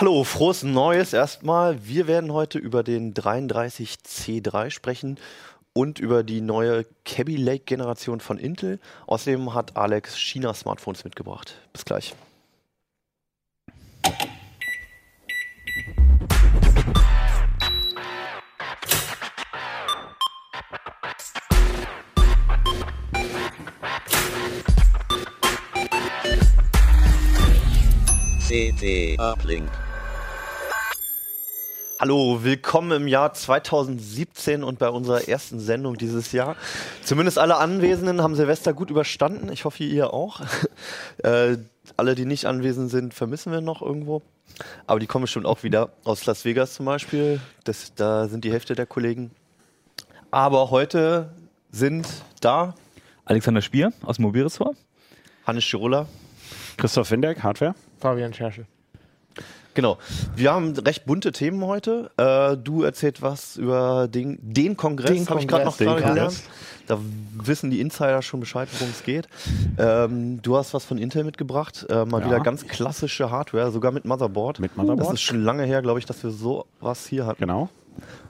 Hallo, frohes Neues erstmal. Wir werden heute über den 33C3 sprechen und über die neue Cabby Lake Generation von Intel. Außerdem hat Alex China Smartphones mitgebracht. Bis gleich. CT Uplink. Hallo, willkommen im Jahr 2017 und bei unserer ersten Sendung dieses Jahr. Zumindest alle Anwesenden haben Silvester gut überstanden. Ich hoffe, ihr auch. äh, alle, die nicht anwesend sind, vermissen wir noch irgendwo. Aber die kommen bestimmt auch wieder aus Las Vegas zum Beispiel. Das, da sind die Hälfte der Kollegen. Aber heute sind da Alexander Spier aus dem Mobilressort. Hannes Schirulla. Christoph Windeck, Hardware. Fabian Scherschel. Genau. Wir haben recht bunte Themen heute. Äh, du erzählst was über den, den Kongress, habe ich gerade noch gerade gelernt. Da wissen die Insider schon Bescheid, worum es geht. Ähm, du hast was von Intel mitgebracht. Äh, mal Ja. wieder ganz klassische Hardware, sogar mit Motherboard. Mit Motherboard. Das ist schon lange her, glaube ich, dass wir sowas hier hatten. Genau.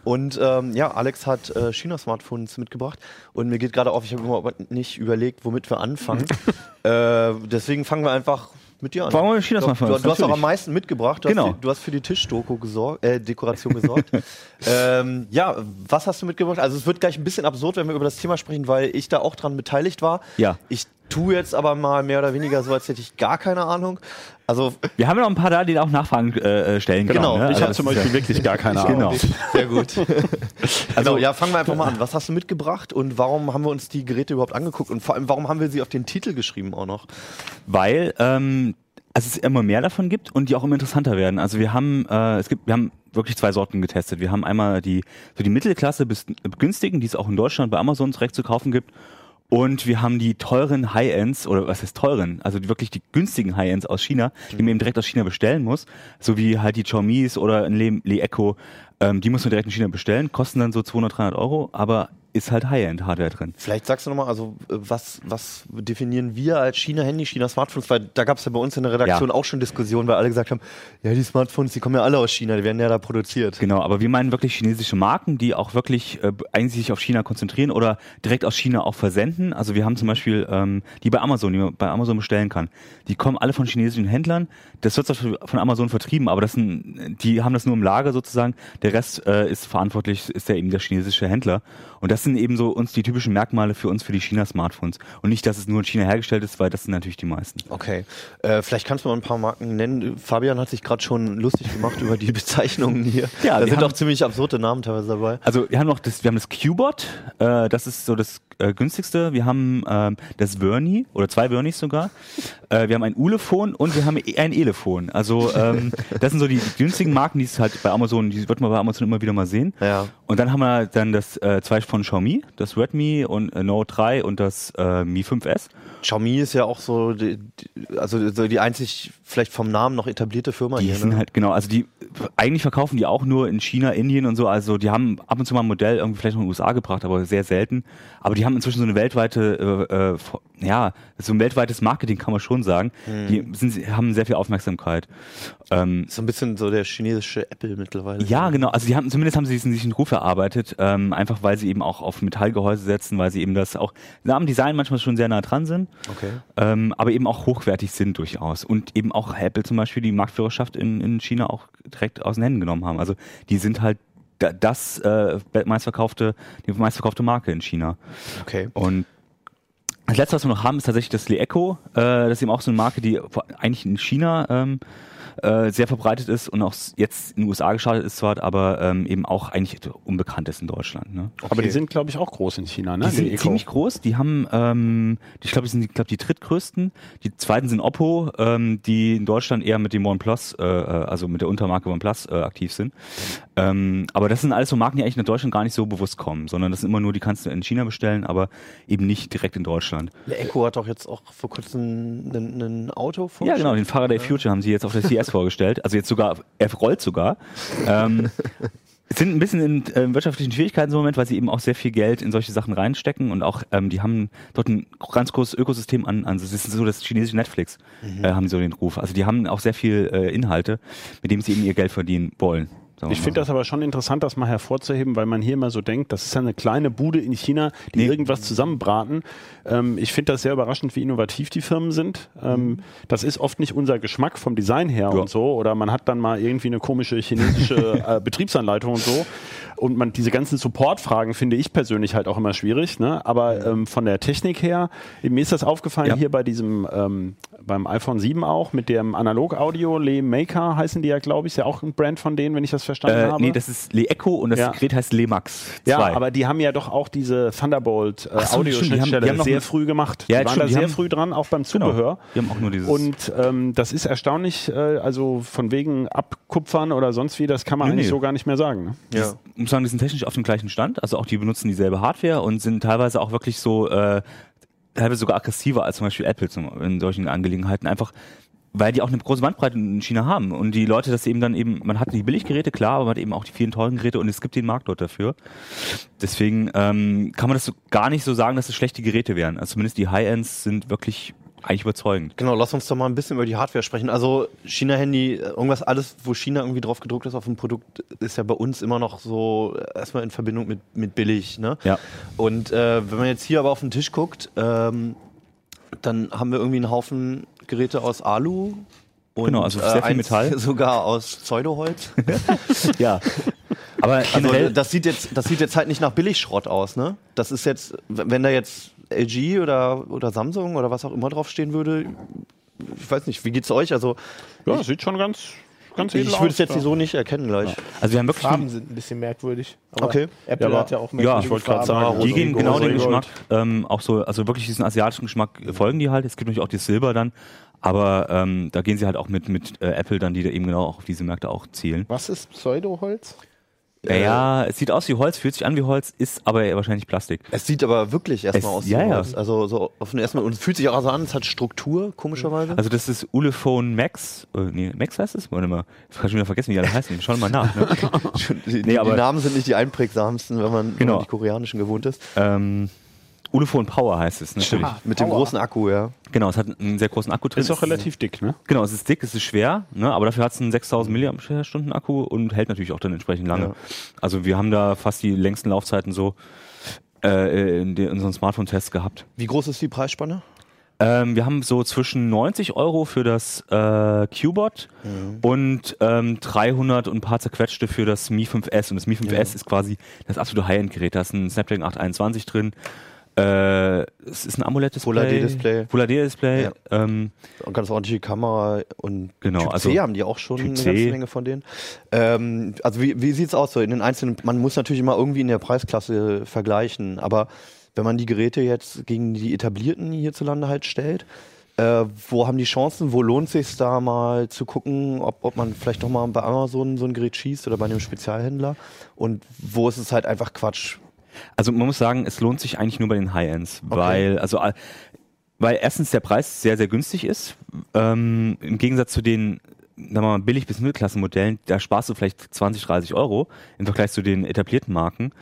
Und ähm, ja, Alex hat äh, China-Smartphones mitgebracht und mir geht gerade auf, ich habe immer nicht überlegt, womit wir anfangen. äh, deswegen fangen wir einfach mit dir an. Fangen wir mit China-Smartphones, Du, du hast auch am meisten mitgebracht. Du, Genau. hast, die, du hast für die Tischdeko gesorgt, äh, Dekoration gesorgt. ähm, ja, was hast du mitgebracht? Also es wird gleich ein bisschen absurd, wenn wir über das Thema sprechen, weil ich da auch dran beteiligt war. Ja. Ich tue jetzt aber mal mehr oder weniger so, als hätte ich gar keine Ahnung. Also Wir haben ja noch ein paar da, die auch Nachfragen äh, äh, stellen Genau. können. ne? Ich Also habe zum Beispiel ja- wirklich gar keine Ahnung. Genau. Sehr gut. Also ja, fangen wir einfach mal an. Was hast du mitgebracht und warum haben wir uns die Geräte überhaupt angeguckt und vor allem, warum haben wir sie auf den Titel geschrieben auch noch? Weil ähm, also es immer mehr davon gibt und die auch immer interessanter werden. Also wir haben, äh, es gibt, wir haben wirklich zwei Sorten getestet. Wir haben einmal die für die Mittelklasse bis günstigen, die es auch in Deutschland bei Amazon direkt zu kaufen gibt. Und wir haben die teuren High-Ends, oder was heißt teuren? Also die, wirklich die günstigen High-Ends aus China, die man eben direkt aus China bestellen muss. So wie halt die Xiaomi's oder ein Le, Le Echo. Ähm, die muss man direkt in China bestellen, kosten dann so 200, 300 Euro, aber ist halt High-End-Hardware drin. Vielleicht sagst du nochmal, also äh, was, was definieren wir als China-Handy, China-Smartphones? Weil da gab es ja bei uns in der Redaktion Ja. auch schon Diskussionen, weil alle gesagt haben, ja, die Smartphones, die kommen ja alle aus China, die werden ja da produziert. Genau, aber wir meinen wirklich chinesische Marken, die auch wirklich äh, eigentlich sich auf China konzentrieren oder direkt aus China auch versenden. Also wir haben zum Beispiel ähm, die bei Amazon, die man bei Amazon bestellen kann. Die kommen alle von chinesischen Händlern. Das wird zwar von Amazon vertrieben, aber das sind, die haben das nur im Lager sozusagen. Der Rest äh, ist verantwortlich, ist ja eben der chinesische Händler. Und das sind eben so uns die typischen Merkmale für uns für die China-Smartphones. Und nicht, dass es nur in China hergestellt ist, weil das sind natürlich die meisten. Okay, äh, vielleicht kannst du mal ein paar Marken nennen. Fabian hat sich gerade schon lustig gemacht über die Bezeichnungen hier. Ja, da sind auch ziemlich absurde Namen teilweise dabei. Also wir haben noch das, wir haben das Qbot, äh, das ist so das äh, günstigste. Wir haben ähm, das Verni oder zwei Vernis sogar. Äh, wir haben ein Ulefon und wir haben e- ein Elefon. Also ähm, das sind so die günstigen Marken, die es halt bei Amazon, die wird man bei Amazon immer wieder mal sehen. Ja. Und dann haben wir dann das äh, zwei von Xiaomi, das Redmi und äh, Note 3 und das äh, Mi 5S. Xiaomi ist ja auch so, die, die, also so die einzig vielleicht vom Namen noch etablierte Firma Die hier. sind Ne? halt, genau, also die, eigentlich verkaufen die auch nur in China, Indien und so, also die haben ab und zu mal ein Modell irgendwie vielleicht noch in den USA gebracht, aber sehr selten. Aber die haben inzwischen so eine weltweite, äh, äh, ja, so ein weltweites Marketing kann man schon sagen. Die sind, haben sehr viel Aufmerksamkeit. Ähm, so ein bisschen so der chinesische Apple mittlerweile. ja, genau. Also die haben zumindest haben sie diesen, diesen Ruf erarbeitet, ähm, einfach weil sie eben auch auf Metallgehäuse setzen, weil sie eben das auch am Design manchmal schon sehr nah dran sind, Okay. ähm, aber eben auch hochwertig sind durchaus und eben auch Apple zum Beispiel die Marktführerschaft in, in China auch direkt aus den Händen genommen haben. Also die sind halt das äh, meistverkaufte, die meistverkaufte Marke in China. Okay. Und das letzte, was wir noch haben, ist tatsächlich das Le Echo. Äh, das ist eben auch so eine Marke, die eigentlich in China ähm, äh, sehr verbreitet ist und auch jetzt in den USA gestartet ist zwar, aber ähm, eben auch eigentlich unbekannt ist in Deutschland. Ne? Aber die sind, glaube ich, auch groß in China, ne? Die sind Eco. ziemlich groß. Die haben, ähm, ich glaube, die sind, ich glaube, die drittgrößten. Die zweiten sind Oppo, ähm, die in Deutschland eher mit dem OnePlus, äh, äh, also mit der Untermarke OnePlus äh, aktiv sind. Ähm, aber das sind alles so Marken, die eigentlich in Deutschland gar nicht so bewusst kommen, sondern das sind immer nur, die kannst du in China bestellen, aber eben nicht direkt in Deutschland. Der Echo hat doch jetzt auch vor kurzem ein, ein Auto Ja, vorgestellt. genau, den Faraday Future haben sie jetzt auf der CS vorgestellt. Also jetzt sogar, er rollt sogar. Ähm, sind ein bisschen in äh, wirtschaftlichen Schwierigkeiten im Moment, weil sie eben auch sehr viel Geld in solche Sachen reinstecken und auch ähm, die haben dort ein ganz großes Ökosystem an. an das ist so das chinesische Netflix, Mhm. äh, haben so den Ruf. Also die haben auch sehr viel äh, Inhalte, mit dem sie eben ihr Geld verdienen wollen. Ich finde das aber schon interessant, das mal hervorzuheben, weil man hier immer so denkt, das ist ja eine kleine Bude in China, die Nee. irgendwas zusammenbraten. Ähm, ich finde das sehr überraschend, wie innovativ die Firmen sind. Ähm, das ist oft nicht unser Geschmack vom Design her Ja. und so. Oder man hat dann mal irgendwie eine komische chinesische äh, Betriebsanleitung und so. Und man diese ganzen Support-Fragen finde ich persönlich halt auch immer schwierig. Ne? Aber ähm, von der Technik her, mir ist das aufgefallen Ja. hier bei diesem ähm, beim iPhone 7 auch mit dem Analog-Audio, Le Maker heißen die ja, glaube ich, ist ja auch ein Brand von denen, wenn ich das verstanden Äh, habe. nee, das ist Le Echo und das Ja. Gerät heißt Le Max 2. ja, aber die haben ja doch auch diese Thunderbolt äh, so, stimmt, die haben- die Audioschnittstelle haben noch sehr früh gemacht. Ja, die waren da die sehr haben- früh dran, auch beim Genau. Zubehör. Die haben auch nur dieses. Und ähm, das ist erstaunlich, äh, also von wegen Abkupfern oder sonst wie, das kann man Nee, eigentlich nee. so gar nicht mehr sagen. Ne? Ja. Ich muss sagen, die sind technisch auf dem gleichen Stand. Also auch die benutzen dieselbe Hardware und sind teilweise auch wirklich so, äh, teilweise sogar aggressiver als zum Beispiel Apple zum, in solchen Angelegenheiten. Einfach, weil die auch eine große Bandbreite in China haben. Und die Leute das eben dann eben, man hat die Billiggeräte, klar, aber man hat eben auch die vielen teuren Geräte und es gibt den Markt dort dafür. Deswegen ähm, kann man das so gar nicht so sagen, dass es schlechte Geräte wären. Also zumindest die High-Ends sind wirklich eigentlich überzeugend. Genau, lass uns doch mal ein bisschen über die Hardware sprechen. Also China-Handy, irgendwas, alles, wo China irgendwie drauf gedruckt ist auf dem Produkt, ist ja bei uns immer noch so erstmal in Verbindung mit, mit billig. Ne? Ja. Und äh, wenn man jetzt hier aber auf den Tisch guckt, ähm, dann haben wir irgendwie einen Haufen Geräte aus Alu. Und, Genau, also sehr viel eins Metall. Sogar aus Pseudoholz. Ja. Aber Also generell, das sieht jetzt, das sieht jetzt halt nicht nach Billigschrott aus, ne? Das ist jetzt, wenn da jetzt LG oder, oder Samsung oder was auch immer draufstehen würde, ich weiß nicht, wie geht's euch? Also Ja, das sieht schon ganz, ganz edel ich würde es jetzt ja. so nicht erkennen gleich. also wir haben wirklich Farben sind ein bisschen merkwürdig. Aber Okay. Apple Ja, aber- hat ja auch Ja, ich wollte gerade sagen, Die gehen genau den Geschmack, ähm, auch so, also wirklich diesen asiatischen Geschmack folgen die halt. Es gibt natürlich auch die Silber dann, aber ähm, da gehen sie halt auch mit, mit äh, Apple dann, die da eben genau auch auf diese Märkte auch zielen. Was ist Pseudoholz? Ja, ja, es sieht aus wie Holz, fühlt sich an wie Holz, ist aber wahrscheinlich Plastik. Es sieht aber wirklich erstmal aus. ja, so ja. aus. Also so auf den ersten Mal und es fühlt sich auch so an, es hat Struktur, komischerweise. Also das ist Ulefone Max, äh, nee, Max heißt es? Warte mal, ich kann schon wieder vergessen, wie die alle heißen. Schau mal nach. Ne? die, nee, aber- die Namen sind nicht die einprägsamsten, wenn man, wenn Genau. man die koreanischen gewohnt ist. ähm, Ulefone Power heißt es, natürlich. Ah, Mit dem Power. großen Akku, ja. Genau, es hat einen sehr großen Akku drin. Ist auch relativ dick, ne? Genau, es ist dick, es ist schwer, ne, aber dafür hat es einen 6000 mAh Akku und hält natürlich auch dann entsprechend lange. Ja. Also wir haben da fast die längsten Laufzeiten so äh, in, den, in unseren Smartphone-Tests gehabt. Wie groß ist die Preisspanne? Ähm, wir haben so zwischen 90 Euro für das äh, Qbot und ähm, 300 und ein paar zerquetschte für das Mi 5S. Und das Mi 5S ist quasi das absolute High-End-Gerät. Da ist ein Snapdragon 821 drin. Äh, es ist ein AMOLED-Display. Full HD-Display. Full HD-Display. Ja. Ähm, Und ganz ordentliche Kamera und Genau, Typ also C haben die auch schon Typ eine ganze Menge von denen. Ähm, also wie, wie sieht's aus so in den einzelnen, man muss natürlich immer irgendwie in der Preisklasse vergleichen, aber wenn man die Geräte jetzt gegen die etablierten hierzulande halt stellt, äh, wo haben die Chancen, wo lohnt sich da mal zu gucken, ob, ob man vielleicht doch mal bei Amazon so ein Gerät schießt oder bei einem Spezialhändler und wo ist es halt einfach Quatsch. Also man muss sagen, es lohnt sich eigentlich nur bei den High-Ends, weil also äh, weil erstens der Preis sehr sehr günstig ist. Ähm, Im Gegensatz zu den sagen wir mal, billig bis Mittelklassenmodellen, da sparst du vielleicht 20, 30 Euro im Vergleich zu den etablierten Marken.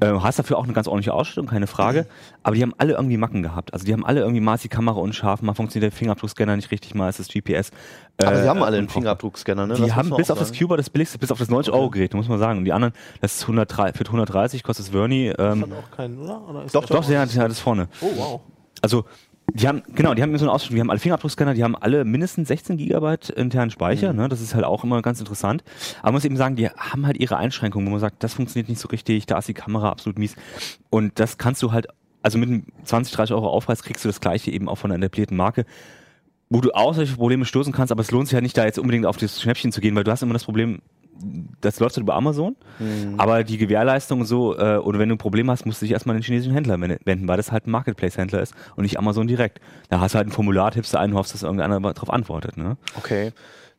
Äh, hast dafür auch eine ganz ordentliche Ausstattung, keine Frage. Aber die haben alle irgendwie Macken gehabt. Also die haben alle irgendwie mal ist die Kamera unscharf, mal funktioniert der Fingerabdruckscanner nicht richtig, mal ist das GPS. Aber äh, sie haben alle einen Fingerabdruckscanner, ne? Die Das haben bis auf das sagen. Cuba das billigste, bis auf das 90-Euro-Gerät, muss man sagen. Und die anderen, das ist 103, für 130 kostet es Verni. Ähm, Hat auch keinen, oder? oder Doch, doch, der hat, der hat es vorne. Oh, wow. Also, die haben, genau, die haben so eine Ausstattung, die haben alle Fingerabdruckscanner, die haben alle mindestens 16 Gigabyte internen Speicher, ne, das ist halt auch immer ganz interessant. Aber man muss eben sagen, die haben halt ihre Einschränkungen, wo man sagt, das funktioniert nicht so richtig, da ist die Kamera absolut mies. Und das kannst du halt, also mit einem 20, 30 Euro Aufpreis kriegst du das gleiche eben auch von einer etablierten Marke, wo du auch solche Probleme stoßen kannst, aber es lohnt sich ja nicht, da jetzt unbedingt auf das Schnäppchen zu gehen, weil du hast immer das Problem, das läuft halt über Amazon, aber die Gewährleistung so, äh, oder wenn du ein Problem hast, musst du dich erstmal an den chinesischen Händler wen- wenden, weil das halt ein Marketplace-Händler ist und nicht Amazon direkt. Da hast du halt ein Formular, tippst du ein und hoffst, dass irgendeiner darauf antwortet. Ne? Okay.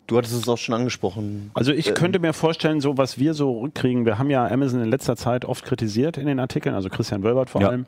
Du hattest es auch schon angesprochen. Also ich Äh, könnte mir vorstellen, so was wir so rückkriegen, wir haben ja Amazon in letzter Zeit oft kritisiert in den Artikeln, also Christian Wölbert vor Ja. allem.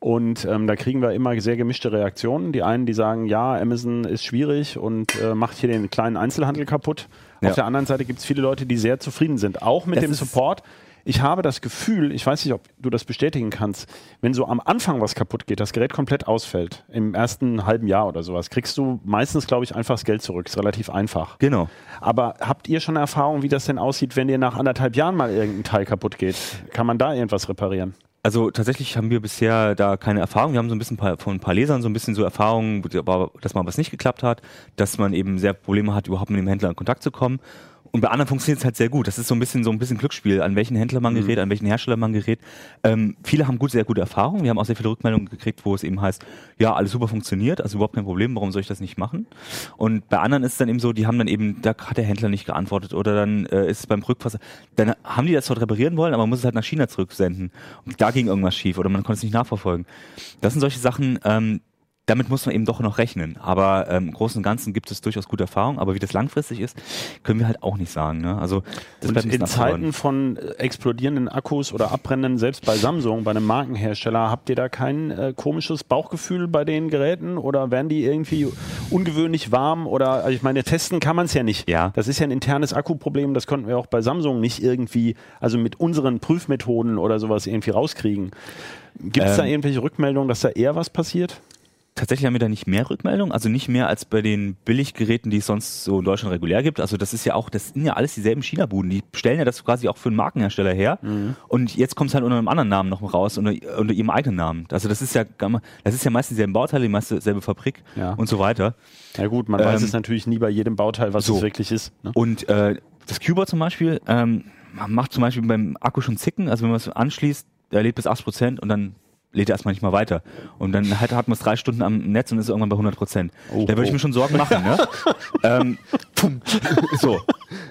Und ähm, da kriegen wir immer sehr gemischte Reaktionen. Die einen, die sagen, ja, Amazon ist schwierig und äh, macht hier den kleinen Einzelhandel kaputt. Ja. Auf der anderen Seite gibt es viele Leute, die sehr zufrieden sind, auch mit Das dem Support. ich habe das Gefühl, ich weiß nicht, ob du das bestätigen kannst, wenn so am Anfang was kaputt geht, das Gerät komplett ausfällt, im ersten halben Jahr oder sowas, kriegst du meistens, glaube ich, einfach das Geld zurück. Ist relativ einfach. Genau. Aber habt ihr schon Erfahrung, wie das denn aussieht, wenn dir nach anderthalb Jahren mal irgendein Teil kaputt geht? Kann man da irgendwas reparieren? Also tatsächlich haben wir bisher da keine Erfahrung. Wir haben so ein bisschen von ein paar Lesern so ein bisschen so Erfahrungen, dass mal was nicht geklappt hat, dass man eben sehr Probleme hat, überhaupt mit dem Händler in Kontakt zu kommen. Und bei anderen funktioniert es halt sehr gut. Das ist so ein bisschen so ein bisschen Glücksspiel, an welchen Händler man gerät, an welchen Hersteller man gerät. Ähm, viele haben gut, sehr gute Erfahrungen. Wir haben auch sehr viele Rückmeldungen gekriegt, wo es eben heißt, ja, alles super funktioniert, also überhaupt kein Problem, warum soll ich das nicht machen? Und bei anderen ist es dann eben so, die haben dann eben, da hat der Händler nicht geantwortet oder dann äh, ist es beim Rückpass, dann haben die das dort reparieren wollen, aber man muss es halt nach China zurücksenden. Und da ging irgendwas schief oder man konnte es nicht nachverfolgen. Das sind solche Sachen, ähm, damit muss man eben doch noch rechnen. Aber ähm, im Großen und Ganzen gibt es durchaus gute Erfahrungen. Aber wie das langfristig ist, können wir halt auch nicht sagen. Ne? Also das Und in Zeiten von äh, explodierenden Akkus oder abbrennenden, selbst bei Samsung, bei einem Markenhersteller, habt ihr da kein äh, komisches Bauchgefühl bei den Geräten oder werden die irgendwie ungewöhnlich warm oder also ich meine, testen kann man es ja nicht. Ja. Das ist ja ein internes Akkuproblem, das konnten wir auch bei Samsung nicht irgendwie, also mit unseren Prüfmethoden oder sowas irgendwie rauskriegen. Gibt es da Ähm, irgendwelche Rückmeldungen, dass da eher was passiert? Tatsächlich haben wir da nicht mehr Rückmeldungen, also nicht mehr als bei den Billiggeräten, die es sonst so in Deutschland regulär gibt. Also das ist ja auch, das sind ja alles dieselben China-Buden. Die stellen ja das quasi auch für einen Markenhersteller her. Und jetzt kommt es halt unter einem anderen Namen noch raus, unter, unter ihrem eigenen Namen. Also das ist ja, das ist ja meistens dieselben Bauteile, die meiste selbe Fabrik Ja. und so weiter. Ja gut, man weiß ähm, es natürlich nie bei jedem Bauteil, was so. es wirklich ist. Ne? Und äh, das Cuber zum Beispiel ähm, macht zum Beispiel beim Akku schon Zicken. Also wenn man es anschließt, der lädt bis 80% und dann lädt er erstmal nicht mal weiter. Und dann hat, hat man es drei Stunden am Netz und ist irgendwann bei 100%. Oh, da würde ich oh. mir schon Sorgen machen. Ne? ähm, so,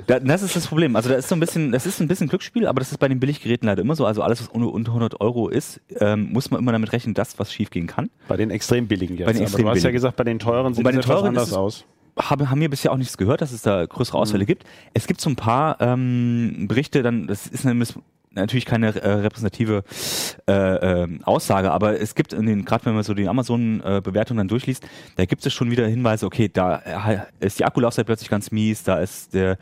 da, das ist das Problem. Also da ist so ein bisschen, das ist ein bisschen Glücksspiel, aber das ist bei den Billiggeräten leider immer so. Also alles, was unter, unter 100 Euro ist, ähm, muss man immer damit rechnen, dass was schief gehen kann. Bei den extrem billigen jetzt. Bei den Aber extrem du hast ja billigen. gesagt, bei den teuren sieht es etwas anders aus. Haben, haben wir bisher auch nichts gehört, dass es da größere Ausfälle gibt. Es gibt so ein paar ähm, Berichte, dann das ist nämlich natürlich keine äh, repräsentative äh, ähm, Aussage, aber es gibt in den, gerade wenn man so die Amazon-Bewertung dann durchliest, da gibt es schon wieder Hinweise, okay, da äh, ist die Akkulaufzeit plötzlich ganz mies, da ist der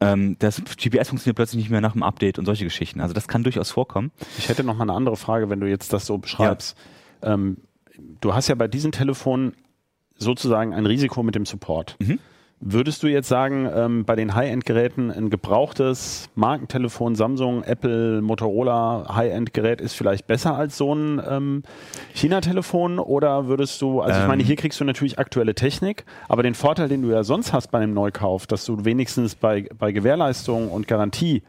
ähm, das GPS funktioniert plötzlich nicht mehr nach dem Update und solche Geschichten. Also das kann durchaus vorkommen. Ich hätte noch mal eine andere Frage, wenn du jetzt das so beschreibst. Ähm, du hast ja bei diesen Telefonen sozusagen ein Risiko mit dem Support. Mhm. Würdest du jetzt sagen, ähm, bei den High-End-Geräten ein gebrauchtes Markentelefon, Samsung, Apple, Motorola High-End-Gerät ist vielleicht besser als so ein ähm, China-Telefon? Oder würdest du, also ich Ähm. meine, hier kriegst du natürlich aktuelle Technik, aber den Vorteil, den du ja sonst hast bei einem Neukauf, dass du wenigstens bei, bei Gewährleistung und Garantie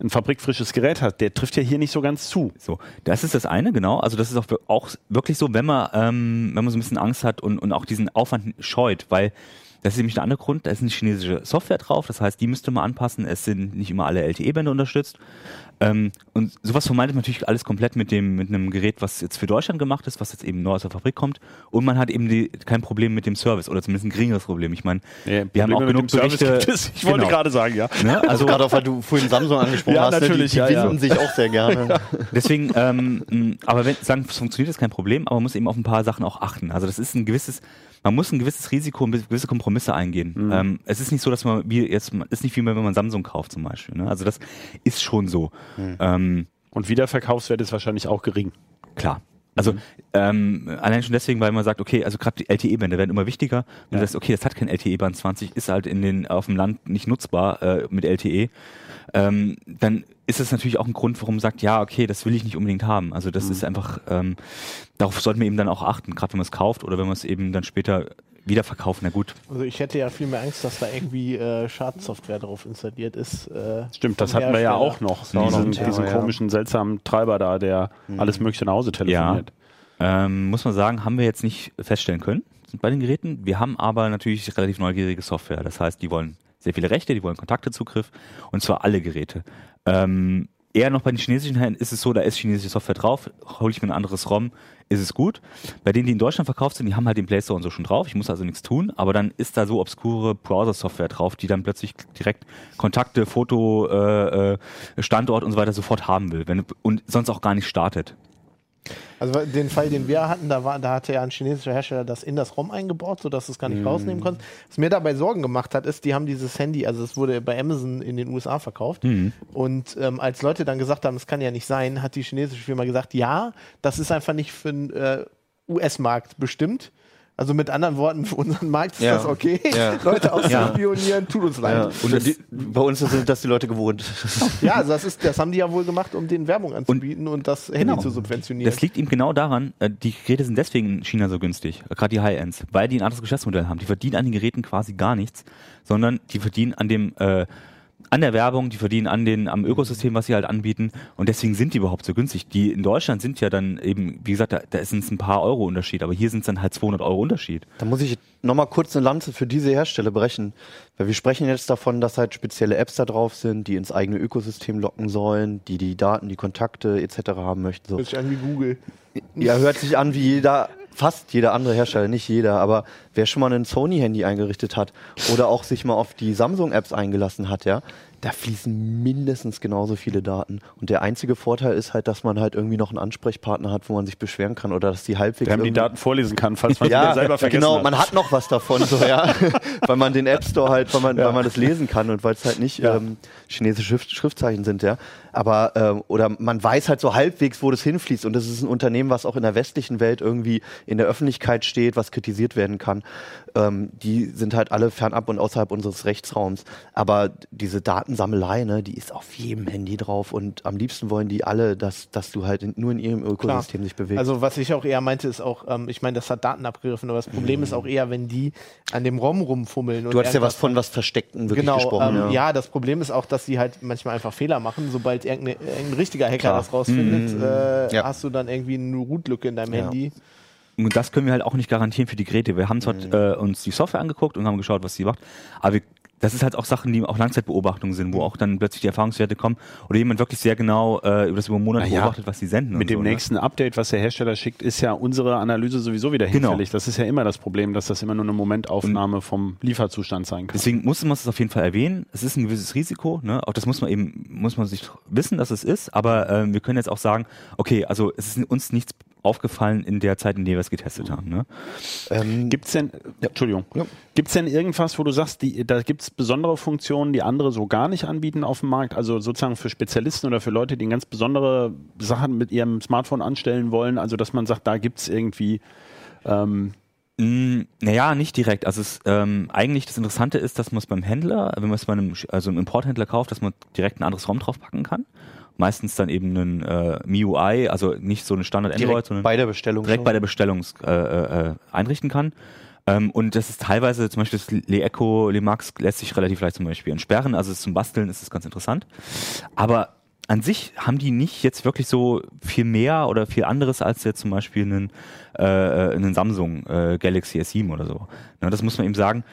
ein fabrikfrisches Gerät hast, der trifft ja hier nicht so ganz zu. So, das ist das eine, genau. Also das ist auch, auch wirklich so, wenn man, ähm, wenn man so ein bisschen Angst hat und, und auch diesen Aufwand scheut, weil das ist nämlich der andere Grund, da ist eine chinesische Software drauf, das heißt, die müsste man anpassen, es sind nicht immer alle LTE-Bänder unterstützt. Ähm, und sowas vermeidet man natürlich alles komplett mit dem, mit einem Gerät, was jetzt für Deutschland gemacht ist, was jetzt eben neu aus der Fabrik kommt. Und man hat eben die, kein Problem mit dem Service oder zumindest ein geringeres Problem. Ich meine, wir haben auch genug Berichte. gibt es. Ich wollte Genau. gerade sagen, ja. Ne? Also Also gerade auch, weil du vorhin Samsung angesprochen Ja, hast, ne? natürlich, die, die ja, ja. sich auch sehr gerne. Deswegen, ähm, aber wenn sagen, es funktioniert, ist kein Problem, aber man muss eben auf ein paar Sachen auch achten. Also das ist ein gewisses, man muss ein gewisses Risiko und gewisse Kompromisse eingehen. Mhm. Ähm, es ist nicht so, dass man wie jetzt ist nicht wie wenn man Samsung kauft zum Beispiel. Ne? Also das ist schon so. Mhm. Ähm, Und Wiederverkaufswert ist wahrscheinlich auch gering. Klar. Also ähm, allein schon deswegen, weil man sagt, okay, also gerade die LTE-Bänder werden immer wichtiger. Wenn Ja. du sagst, okay, das hat kein LTE-Band 20, ist halt in den auf dem Land nicht nutzbar äh, mit LTE, ähm, dann ist das natürlich auch ein Grund, warum man sagt, ja, okay, das will ich nicht unbedingt haben. Also das ist einfach, ähm, darauf sollten wir eben dann auch achten, gerade wenn man es kauft oder wenn man es eben dann später wieder verkauft. Na gut, Also ich hätte ja viel mehr Angst, dass da irgendwie äh, Schadsoftware drauf installiert ist. Äh, Stimmt, das hatten wir ja auch noch. ist auch noch ein Diesen, Thema, diesen ja. komischen, seltsamen Treiber da, der alles Mögliche nach Hause telefoniert. Ähm, muss man sagen, haben wir jetzt nicht feststellen können bei den Geräten. Wir haben aber natürlich relativ neugierige Software. Das heißt, die wollen sehr viele Rechte, die wollen Kontaktezugriff und zwar alle Geräte. Ähm, eher noch bei den chinesischen Händlern ist es so, da ist chinesische Software drauf, hole ich mir ein anderes ROM, ist es gut. Bei denen, die in Deutschland verkauft sind, die haben halt den Play Store und so schon drauf. Ich muss also nichts tun, aber dann ist da so obskure Browser-Software drauf, die dann plötzlich direkt Kontakte, Foto, äh, äh, Standort und so weiter sofort haben will wenn, und sonst auch gar nicht startet. Also den Fall, den wir hatten, da, war, da hatte ja ein chinesischer Hersteller das in das ROM eingebaut, sodass du es gar nicht rausnehmen konntest. Was mir dabei Sorgen gemacht hat, ist, die haben dieses Handy, also es wurde bei Amazon in den USA verkauft. Und ähm, als Leute dann gesagt haben, das kann ja nicht sein, hat die chinesische Firma gesagt, ja, das ist einfach nicht für den äh, US-Markt bestimmt. Also mit anderen Worten, für unseren Markt ist Ja. das okay. Ja. Leute Ja. auszuspionieren, tut uns leid. Und das, bei uns sind das die Leute gewohnt. Ja, also das, ist, das haben die ja wohl gemacht, um den Werbung anzubieten und, das Handy Genau. zu subventionieren. Das liegt ihm genau daran, äh, die Geräte sind deswegen in China so günstig, gerade die High-Ends, weil die ein anderes Geschäftsmodell haben. Die verdienen an den Geräten quasi gar nichts, sondern die verdienen an dem äh, an der Werbung, die verdienen an den am Ökosystem, was sie halt anbieten und deswegen sind die überhaupt so günstig. Die in Deutschland sind ja dann eben, wie gesagt, da, da ist es ein paar Euro Unterschied, aber hier sind es dann halt 200 Euro Unterschied. Da muss ich nochmal kurz eine Lanze für diese Hersteller brechen. Weil wir sprechen jetzt davon, dass halt spezielle Apps da drauf sind, die ins eigene Ökosystem locken sollen, die die Daten, die Kontakte etc. haben möchten. So. Hört sich an wie Google. Ja, hört sich an wie jeder, fast jeder andere Hersteller, nicht jeder, aber wer schon mal ein Sony-Handy eingerichtet hat oder auch sich mal auf die Samsung-Apps eingelassen hat, ja, da fließen mindestens genauso viele Daten. Und der einzige Vorteil ist halt, dass man halt irgendwie noch einen Ansprechpartner hat, wo man sich beschweren kann oder dass die halbwegs. Der haben die Daten vorlesen kann, falls man ja, selber vergessen genau, hat. man hat noch was davon, so, ja, weil man den App Store halt, weil man, weil man das lesen kann und weil es halt nicht Ja. ähm, chinesische Schrift, Schriftzeichen sind, ja. Aber ähm, oder man weiß halt so halbwegs, wo das hinfließt und das ist ein Unternehmen, was auch in der westlichen Welt irgendwie in der Öffentlichkeit steht, was kritisiert werden kann. Ähm, die sind halt alle fernab und außerhalb unseres Rechtsraums. Aber diese Datensammelei, ne, die ist auf jedem Handy drauf und am liebsten wollen die alle, dass, dass du halt in, nur in ihrem Ökosystem dich bewegst. Also was ich auch eher meinte, ist auch, ähm, ich meine, das hat Daten abgegriffen, aber das Problem ist auch eher, wenn die an dem ROM rumfummeln. du hattest ja was von was Versteckten wirklich Genau, gesprochen. ähm, ja. das Problem ist auch, dass sie halt manchmal einfach Fehler machen. Sobald irgendein, richtiger Hacker Klar. das rausfindet, äh, Ja. hast du dann irgendwie eine Root-Lücke in deinem Ja. Handy. Und das können wir halt auch nicht garantieren für die Geräte. Wir haben zwar äh, uns die Software angeguckt und haben geschaut, was sie macht, aber wir, das ist halt auch Sachen, die auch Langzeitbeobachtungen sind, wo auch dann plötzlich die Erfahrungswerte kommen oder jemand wirklich sehr genau äh, über das über Monate Na ja, beobachtet, was sie senden. Mit und dem so, ne? nächsten Update, was der Hersteller schickt, ist ja unsere Analyse sowieso wieder Genau. hinfällig. Das ist ja immer das Problem, dass das immer nur eine Momentaufnahme vom Lieferzustand sein kann. Deswegen muss man es auf jeden Fall erwähnen. Es ist ein gewisses Risiko, ne? Auch das muss man eben, muss man sich wissen, dass es ist. Aber ähm, wir können jetzt auch sagen, okay, also es ist uns nichts aufgefallen in der Zeit, in der wir es getestet haben. Ne? Ähm, Gibt's denn, Entschuldigung, Ja. gibt's denn irgendwas, wo du sagst, die, da gibt's besondere Funktionen, die andere so gar nicht anbieten auf dem Markt? Also sozusagen für Spezialisten oder für Leute, die ganz besondere Sachen mit ihrem Smartphone anstellen wollen? Also dass man sagt, da gibt's irgendwie ähm, Mm, Naja, nicht direkt. Also es, ähm, eigentlich das Interessante ist, dass man es beim Händler, wenn man es bei einem, also einem Importhändler kauft, dass man direkt ein anderes ROM draufpacken kann. Meistens dann eben einen äh, MIUI, also nicht so eine Standard Android, direkt sondern bei der Bestellung. direkt schon. bei der Bestellung äh, äh, einrichten kann. Ähm, und das ist teilweise, zum Beispiel das Le Echo, Le Max lässt sich relativ leicht zum Beispiel entsperren. Also zum Basteln ist es ganz interessant. Aber an sich haben die nicht jetzt wirklich so viel mehr oder viel anderes als jetzt zum Beispiel einen, äh, einen Samsung äh, Galaxy S7 oder so. Na, das muss man eben sagen.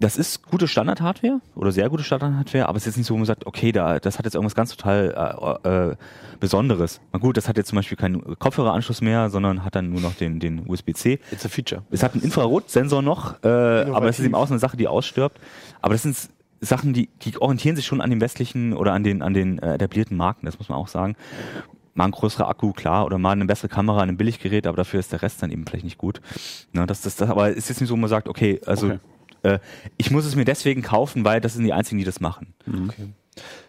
Das ist gute Standard-Hardware oder sehr gute Standard-Hardware, aber es ist jetzt nicht so, wo man sagt, okay, da, das hat jetzt irgendwas ganz total äh, äh, Besonderes. Na gut, das hat jetzt zum Beispiel keinen Kopfhöreranschluss mehr, sondern hat dann nur noch den, den USB-C. It's a feature. Es hat einen Infrarotsensor noch, äh, aber es ist eben auch so eine Sache, die ausstirbt. Aber das sind Sachen, die, die orientieren sich schon an den westlichen oder an den, an den äh, etablierten Marken, das muss man auch sagen. Mal ein größerer Akku, klar, oder mal eine bessere Kamera, ein Billiggerät, aber dafür ist der Rest dann eben vielleicht nicht gut. Na, das, das, das, aber es ist jetzt nicht so, wo man sagt, okay, also Okay. Äh, ich muss es mir deswegen kaufen, weil das sind die einzigen, die das machen.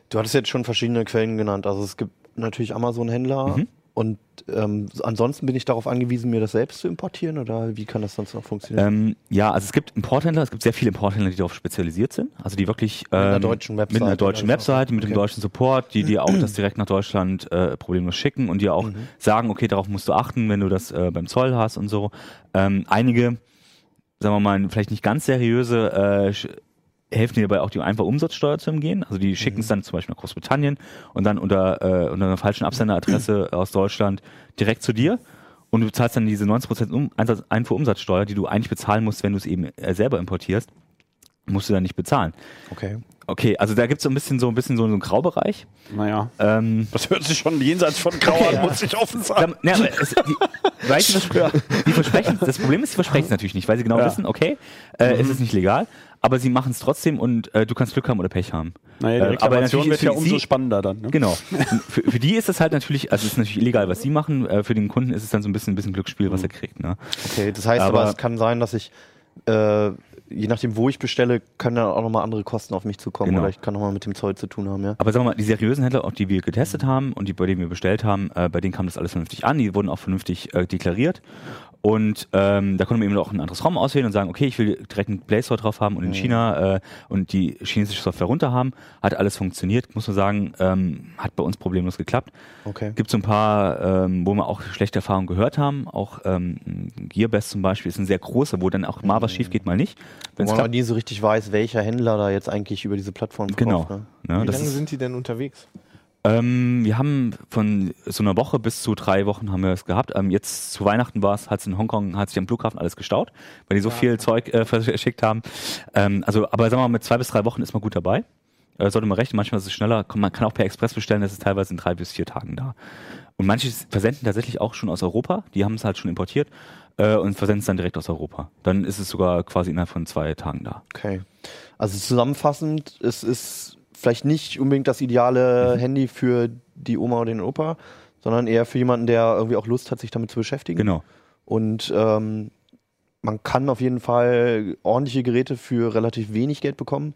Du hattest jetzt schon verschiedene Quellen genannt. Also es gibt natürlich Amazon-Händler Mhm. und ähm, ansonsten bin ich darauf angewiesen, mir das selbst zu importieren oder wie kann das sonst noch funktionieren? Ähm, ja, also es gibt Importhändler, es gibt sehr viele Importhändler, die darauf spezialisiert sind. Also die wirklich ähm, einer deutschen mit einer Webseite deutschen. Webseite, mit dem Okay. deutschen Support, die dir auch das direkt nach Deutschland äh, problemlos schicken und dir auch Mhm. sagen, okay, darauf musst du achten, wenn du das äh, beim Zoll hast und so. Ähm, einige, sagen wir mal, vielleicht nicht ganz seriöse, äh, helfen dir dabei auch die einfache Umsatzsteuer zu umgehen. Also die schicken Mhm. es dann zum Beispiel nach Großbritannien und dann unter, äh, unter einer falschen Absenderadresse aus Deutschland direkt zu dir. Und du bezahlst dann diese 90% um, Einfuhrumsatzsteuer, die du eigentlich bezahlen musst, wenn du es eben äh, selber importierst, musst du dann nicht bezahlen. Okay. Okay, also da gibt es so ein bisschen so ein bisschen so einen Graubereich. naja, Ähm, das hört sich schon jenseits von grau an, muss ich offen sagen. da, aber es, die, weil sie versprechen, die versprechen, das Problem ist, sie versprechen es natürlich nicht, weil sie genau Ja. wissen, okay, äh, es ist nicht legal, aber sie machen es trotzdem und äh, du kannst Glück haben oder Pech haben. Naja, die Äh, aber Reklamation natürlich wird ja umso sie- spannender dann. Ne? Genau. für, für die ist es halt natürlich, also es ist natürlich illegal, was sie machen. Äh, für den Kunden ist es dann so ein bisschen, ein bisschen Glücksspiel, was er kriegt. Ne? Okay, das heißt aber, Aber- es kann sein, dass ich, äh, je nachdem, wo ich bestelle, können dann auch nochmal andere Kosten auf mich zukommen Genau. oder ich kann nochmal mit dem Zoll zu tun haben, ja. Aber sagen wir mal, die seriösen Händler, auch die wir getestet haben und die, bei denen wir bestellt haben, äh, bei denen kam das alles vernünftig an. Die wurden auch vernünftig äh, deklariert. Und ähm, da konnten wir eben auch ein anderes ROM auswählen und sagen, okay, ich will direkt einen Play Store drauf haben und in China äh, und die chinesische Software runter haben. Hat alles funktioniert. Muss man sagen, ähm, hat bei uns problemlos geklappt. Okay. Gibt so ein paar, ähm, wo wir auch schlechte Erfahrungen gehört haben. Auch ähm, Gearbest zum Beispiel ist ein sehr großer, wo dann auch mal was schief geht, mal nicht. Wo Wenn's man klappt, nie so richtig weiß, welcher Händler da jetzt eigentlich über diese Plattform genau. verkauft. Ne? Ne, Wie das lange ist, sind die denn unterwegs? Ähm, wir haben von so einer Woche bis zu drei Wochen haben wir es gehabt. Ähm, jetzt zu Weihnachten war es, hat es in Hongkong, hat sich am Flughafen alles gestaut, weil die so viel Zeug äh, verschickt haben. Ähm, also, aber sagen wir mal, mit zwei bis drei Wochen ist man gut dabei. Äh, sollte man rechnen, manchmal ist es schneller. Man kann auch per Express bestellen, das ist teilweise in drei bis vier Tagen da. Und manche versenden tatsächlich auch schon aus Europa, die haben es halt schon importiert äh, und versenden es dann direkt aus Europa. Dann ist es sogar quasi innerhalb von zwei Tagen da. Okay. Also zusammenfassend, es ist vielleicht nicht unbedingt das ideale Handy für die Oma oder den Opa, sondern eher für jemanden, der irgendwie auch Lust hat, sich damit zu beschäftigen. Genau. Und ähm, man kann auf jeden Fall ordentliche Geräte für relativ wenig Geld bekommen.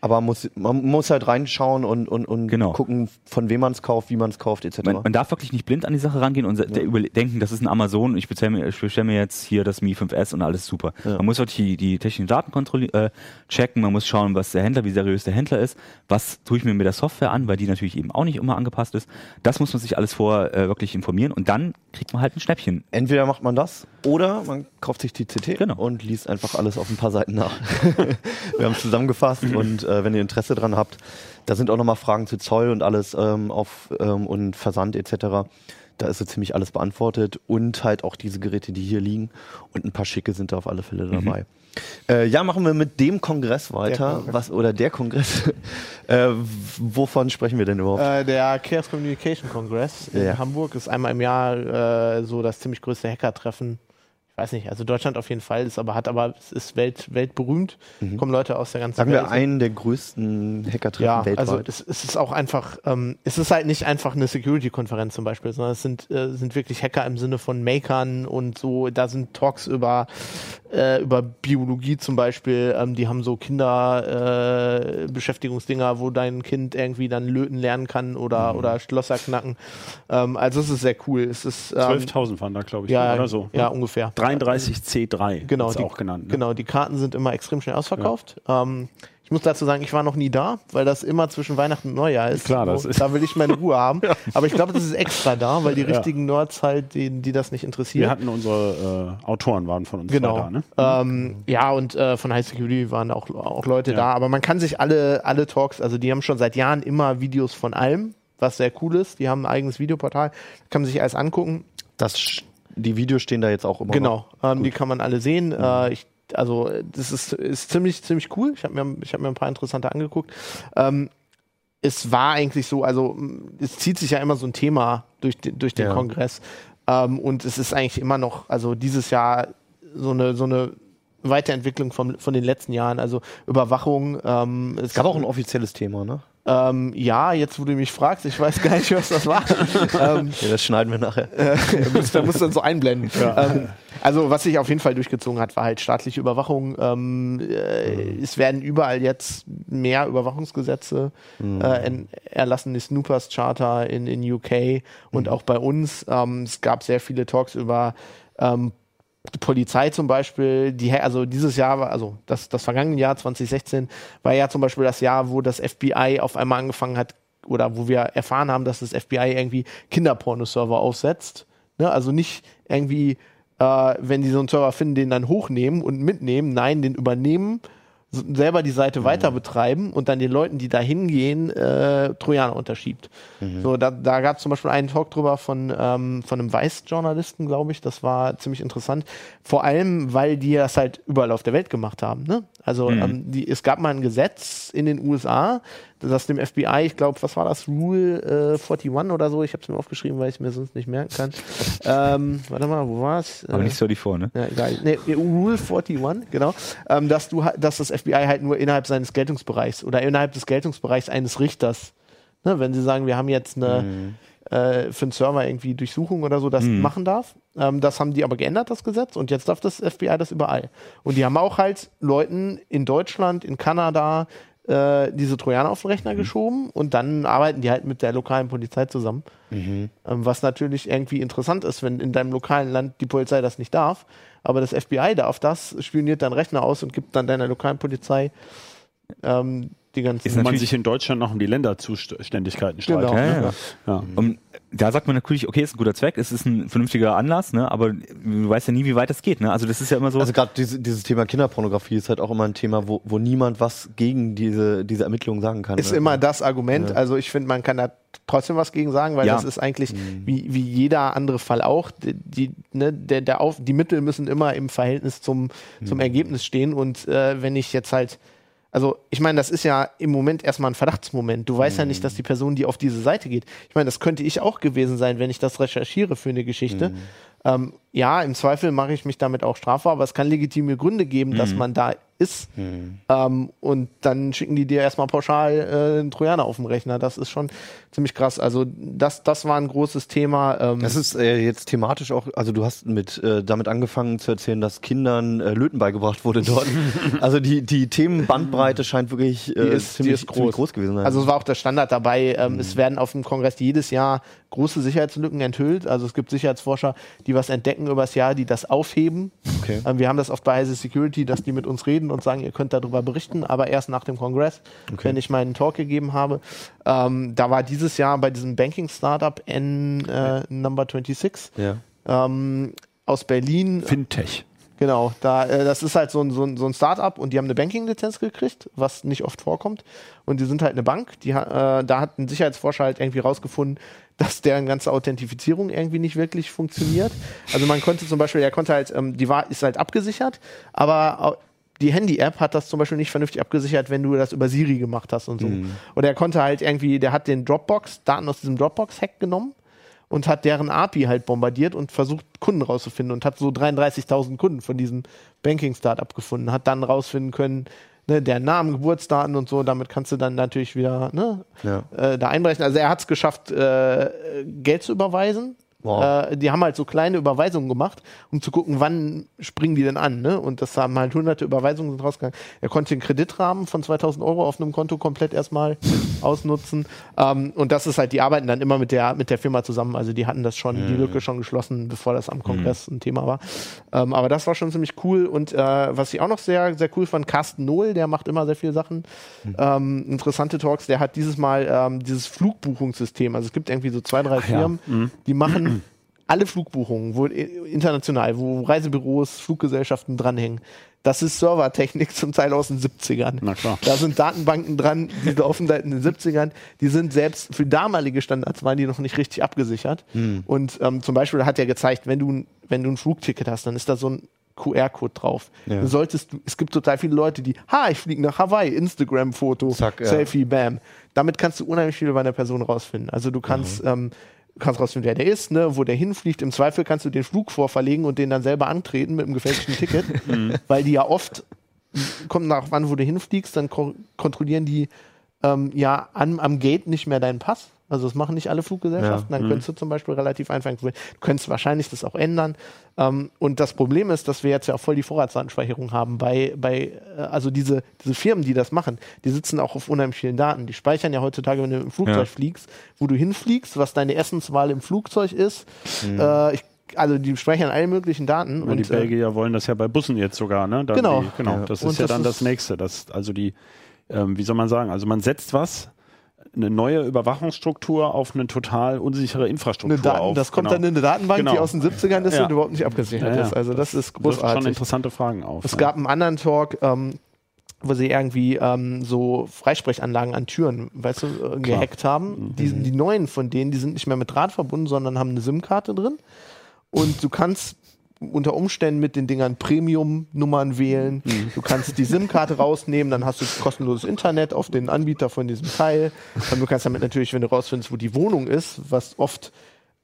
Aber man muss, man muss halt reinschauen und, und, und Genau. gucken, von wem man es kauft, wie man es kauft, etc. Man, man darf wirklich nicht blind an die Sache rangehen und überle- denken, das ist ein Amazon, ich bestelle mir, bestell mir jetzt hier das Mi 5S und alles super. Man muss wirklich die, die technischen Daten äh, checken, man muss schauen, was der Händler, wie seriös der Händler ist, was tue ich mir mit der Software an, weil die natürlich eben auch nicht immer angepasst ist. Das muss man sich alles vor äh, wirklich informieren und dann kriegt man halt ein Schnäppchen. Entweder macht man das oder man kauft sich die CT Genau. und liest einfach alles auf ein paar Seiten nach. Wir haben es zusammengefasst und äh, wenn ihr Interesse dran habt, da sind auch nochmal Fragen zu Zoll und alles ähm, auf ähm, und Versand etc. Da ist so ziemlich alles beantwortet und halt auch diese Geräte, die hier liegen und ein paar schicke sind da auf alle Fälle dabei. Äh, ja, machen wir mit dem Kongress weiter, Kongress. was oder der Kongress. äh, wovon sprechen wir denn überhaupt? Äh, der Chaos Communication Congress in Ja. Hamburg ist einmal im Jahr äh, so das ziemlich größte Hacker-Treffen. Weiß nicht, also Deutschland auf jeden Fall, ist aber hat aber es ist welt, weltberühmt. Kommen Leute aus der ganzen Sagen Welt. wir einen der größten Hacker-Treffen Ja, weltweit. also es, es ist auch einfach, ähm, es ist halt nicht einfach eine Security-Konferenz zum Beispiel, sondern es sind, äh, sind wirklich Hacker im Sinne von Makern und so. Da sind Talks über, äh, über Biologie zum Beispiel. Ähm, die haben so Kinderbeschäftigungsdinger, äh, wo dein Kind irgendwie dann löten lernen kann oder, Mhm. oder Schlosser knacken. Ähm, also es ist sehr cool. Es ist ähm, 12.000 waren da, glaube ich, ja, oder so. Ja, ungefähr. 33C3 Genau, die, auch genannt. Ne? genau, die Karten sind immer extrem schnell ausverkauft. Ähm, ich muss dazu sagen, ich war noch nie da, weil das immer zwischen Weihnachten und Neujahr ist. Klar, das ist- da will ich meine Ruhe haben. Aber ich glaube, das ist extra da, weil die richtigen Nerds halt, die, die das nicht Wir interessiert. hatten unsere äh, Autoren waren von uns Genau. da, ne? ähm, ja, und äh, von High Security waren auch, auch Leute Ja. da. Aber man kann sich alle, alle Talks, also die haben schon seit Jahren immer Videos von allem, was sehr cool ist. Die haben ein eigenes Videoportal, kann man sich alles angucken. Das, sch- die Videos stehen da jetzt auch immer. Genau, noch. ähm, die kann man alle sehen. Äh, ich, also das ist, ist ziemlich, ziemlich cool. Ich habe mir, ich hab mir ein paar interessante angeguckt. Ähm, es war eigentlich so, also m, es zieht sich ja immer so ein Thema durch, den- durch den Ja. Kongress. Ähm, und es ist eigentlich immer noch, also dieses Jahr so eine, so eine Weiterentwicklung von, von den letzten Jahren. Also Überwachung. Ähm, Es gab auch ein offizielles Thema, ne? Ähm, ja, jetzt wo du mich fragst, ich weiß gar nicht, was das war. ähm, Ja, das schneiden wir nachher. da muss, da muss dann so einblenden. Ähm, also was sich auf jeden Fall durchgezogen hat, war halt staatliche Überwachung. Ähm, äh, Es werden überall jetzt mehr Überwachungsgesetze äh, en- erlassen, die Snoopers Charter in, in UK und auch bei uns. Ähm, es gab sehr viele Talks über ähm, die Polizei zum Beispiel, die, also dieses Jahr also das, das vergangene Jahr 2016 war ja zum Beispiel das Jahr, wo das FBI auf einmal angefangen hat, oder wo wir erfahren haben, dass das FBI irgendwie Kinderpornoserver aufsetzt. Ne? Also nicht irgendwie, äh, wenn die so einen Server finden, den dann hochnehmen und mitnehmen, nein, den übernehmen, selber die Seite weiter betreiben und dann den Leuten, die da hingehen, äh, Trojaner unterschiebt. So, da, da gab es zum Beispiel einen Talk drüber von, ähm, von einem Weiß-Journalisten, glaube ich. Das war ziemlich interessant. Vor allem, weil die das halt überall auf der Welt gemacht haben. Ne? Also ähm, die, es gab mal ein Gesetz in den USA, das dem FBI, ich glaube, was war das, Rule äh, 41 oder so, ich habe es mir aufgeschrieben, weil ich es mir sonst nicht merken kann. ähm, warte mal, wo war es? Aber nicht so die vor, ne? Ja, egal. Nee, Rule 41, genau. Ähm, dass, du, dass das FBI halt nur innerhalb seines Geltungsbereichs oder innerhalb des Geltungsbereichs eines Richters, ne, wenn sie sagen, wir haben jetzt eine äh, für einen Server irgendwie Durchsuchung oder so, das machen darf. Ähm, das haben die aber geändert, das Gesetz, und jetzt darf das FBI das überall. Und die haben auch halt Leuten in Deutschland, in Kanada, äh, diese Trojaner auf den Rechner geschoben und dann arbeiten die halt mit der lokalen Polizei zusammen. Ähm, was natürlich irgendwie interessant ist, wenn in deinem lokalen Land die Polizei das nicht darf, aber das FBI darf das, spioniert deinen Rechner aus und gibt dann deiner lokalen Polizei ähm, die ganzen. Ist Wo man sich in Deutschland noch um die Länderzuständigkeiten streitet. Genau. Ja, ne? ja. Ja. Und da sagt man natürlich, okay, ist ein guter Zweck, es ist ein vernünftiger Anlass, ne? aber du weißt ja nie, wie weit das geht. Ne? Also das ist ja immer so. Also gerade diese, dieses Thema Kinderpornografie ist halt auch immer ein Thema, wo, wo niemand was gegen diese, diese Ermittlungen sagen kann. ist ne? immer das Argument. Ja. Also ich finde, man kann da trotzdem was gegen sagen, weil Ja. das ist eigentlich wie, wie jeder andere Fall auch. Die, die, ne, der, der auf, die Mittel müssen immer im Verhältnis zum, zum Ergebnis stehen. Und äh, wenn ich jetzt halt, also ich meine, das ist ja im Moment erstmal ein Verdachtsmoment. Du weißt ja nicht, dass die Person, die auf diese Seite geht, ich meine, das könnte ich auch gewesen sein, wenn ich das recherchiere für eine Geschichte. Ähm, ja, im Zweifel mache ich mich damit auch strafbar, aber es kann legitime Gründe geben, dass man da ist. Ähm, und dann schicken die dir erstmal pauschal äh, einen Trojaner auf dem Rechner. Das ist schon ziemlich krass. Also das, das war ein großes Thema. Ähm, Das ist äh, jetzt thematisch auch, also du hast mit äh, damit angefangen zu erzählen, dass Kindern äh, Löten beigebracht wurde dort. also die, die Themenbandbreite scheint wirklich äh, Die ist- ziemlich, groß. ziemlich groß gewesen sein. Also es war auch der Standard dabei. Ähm, Es werden auf dem Kongress jedes Jahr große Sicherheitslücken enthüllt. Also es gibt Sicherheitsforscher, die was entdecken übers Jahr, die das aufheben. Okay. Ähm, wir haben das oft bei Heise Security, dass die mit uns reden und sagen, ihr könnt darüber berichten, aber erst nach dem Kongress, wenn ich meinen Talk gegeben habe. Ähm, da war dieses Jahr bei diesem Banking-Startup N äh, Number 26 ja. ähm, aus Berlin Fintech. Genau, da, äh, das ist halt so ein, so ein, so ein Start-up und die haben eine Banking-Lizenz gekriegt, was nicht oft vorkommt. Und die sind halt eine Bank, die, äh, da hat ein Sicherheitsforscher halt irgendwie rausgefunden, dass deren ganze Authentifizierung irgendwie nicht wirklich funktioniert. Also man konnte zum Beispiel, er konnte halt, ähm, die war, ist halt abgesichert, aber die Handy-App hat das zum Beispiel nicht vernünftig abgesichert, wenn du das über Siri gemacht hast und so. Oder er konnte halt irgendwie, der hat den Dropbox, Daten aus diesem Dropbox-Hack genommen und hat deren API halt bombardiert und versucht, Kunden rauszufinden und hat so 33.000 Kunden von diesem Banking-Startup gefunden, hat dann rausfinden können, ne, der Namen, Geburtsdaten und so, damit kannst du dann natürlich wieder ne, Ja. äh, da einbrechen. Also er hat es geschafft, äh, Geld zu überweisen. Wow. Äh, die haben halt so kleine Überweisungen gemacht, um zu gucken, wann springen die denn an. Ne? Und das haben halt hunderte Überweisungen sind rausgegangen. Er konnte den Kreditrahmen von 2000 Euro auf einem Konto komplett erstmal ausnutzen. Ähm, und das ist halt, die arbeiten dann immer mit der, mit der Firma zusammen. Also die hatten das schon, die Lücke schon geschlossen, bevor das am Kongress ein Thema war. Ähm, aber das war schon ziemlich cool. Und äh, was ich auch noch sehr, sehr cool fand, Carsten Nohl, der macht immer sehr viele Sachen. Ähm, interessante Talks, der hat dieses Mal ähm, dieses Flugbuchungssystem. Also es gibt irgendwie so zwei, drei Firmen, die machen alle Flugbuchungen, wo, international, wo Reisebüros, Fluggesellschaften dranhängen. Das ist Servertechnik zum Teil aus den 70ern. Na klar. Da sind Datenbanken dran, die laufen seit den 70ern. Die sind selbst für damalige Standards waren die noch nicht richtig abgesichert. Und ähm, zum Beispiel hat er gezeigt, wenn du, ein- wenn du ein Flugticket hast, dann ist da so ein QR-Code drauf. Ja. Du solltest, es gibt total viele Leute, die, ha, ich fliege nach Hawaii, Instagram-Foto, Zack, ja. Selfie, bam. Damit kannst du unheimlich viel über eine Person rausfinden. Also du kannst, ähm, du kannst rausfinden, wer der ist, ne, wo der hinfliegt. Im Zweifel kannst du den Flug vorverlegen und den dann selber antreten mit einem gefälschten Ticket, weil die ja oft kommt nach wann, wo du hinfliegst, dann ko kontrollieren die ähm, ja an, am Gate nicht mehr deinen Pass. Also das machen nicht alle Fluggesellschaften. Ja. Dann könntest du zum Beispiel relativ einfach, du könntest wahrscheinlich das auch ändern. Ähm, und das Problem ist, dass wir jetzt ja auch voll die Vorratsdatenspeicherung haben bei, bei äh, also diese, diese Firmen, die das machen, die sitzen auch auf unheimlich vielen Daten. Die speichern ja heutzutage, wenn du im Flugzeug Ja. fliegst, wo du hinfliegst, was deine Essenswahl im Flugzeug ist. Mhm. Äh, ich, also die speichern alle möglichen Daten. Und die und, äh, Belgier wollen das ja bei Bussen jetzt sogar, ne? Dann Genau. Die, genau. Ja. Das Und ist ja das dann das ist- nächste. Das, also die, ähm, wie soll man sagen? Also man setzt was, eine neue Überwachungsstruktur auf eine total unsichere Infrastruktur Daten, auf. das kommt genau. dann in eine Datenbank, die Genau. aus den 70ern ist Ja. und überhaupt nicht abgesichert Ja, ja. ist. Also das, ist wirft schon großartig. interessante Fragen auf. Es gab einen anderen Talk, ähm, wo sie irgendwie ähm, so Freisprechanlagen an Türen, weißt du, äh, gehackt haben. Die, die neuen von denen, die sind nicht mehr mit Draht verbunden, sondern haben eine SIM-Karte drin. Und du kannst unter Umständen mit den Dingern Premium-Nummern wählen. Du kannst die SIM-Karte rausnehmen, dann hast du kostenloses Internet auf den Anbieter von diesem Teil. Und du kannst damit natürlich, wenn du rausfindest, wo die Wohnung ist, was oft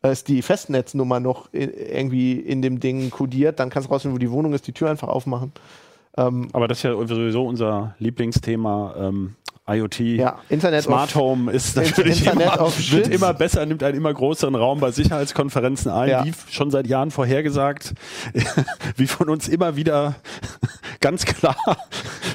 äh, ist die Festnetznummer noch i- irgendwie in dem Ding kodiert, dann kannst du rausfinden, wo die Wohnung ist, die Tür einfach aufmachen. Ähm, Aber das ist ja sowieso unser Lieblingsthema. Ähm, IoT. ja, Internet Smart Home ist natürlich Internet immer, wird immer besser, nimmt einen immer größeren Raum bei Sicherheitskonferenzen ein, Ja. wie schon seit Jahren vorhergesagt, wie von uns immer wieder ganz klar,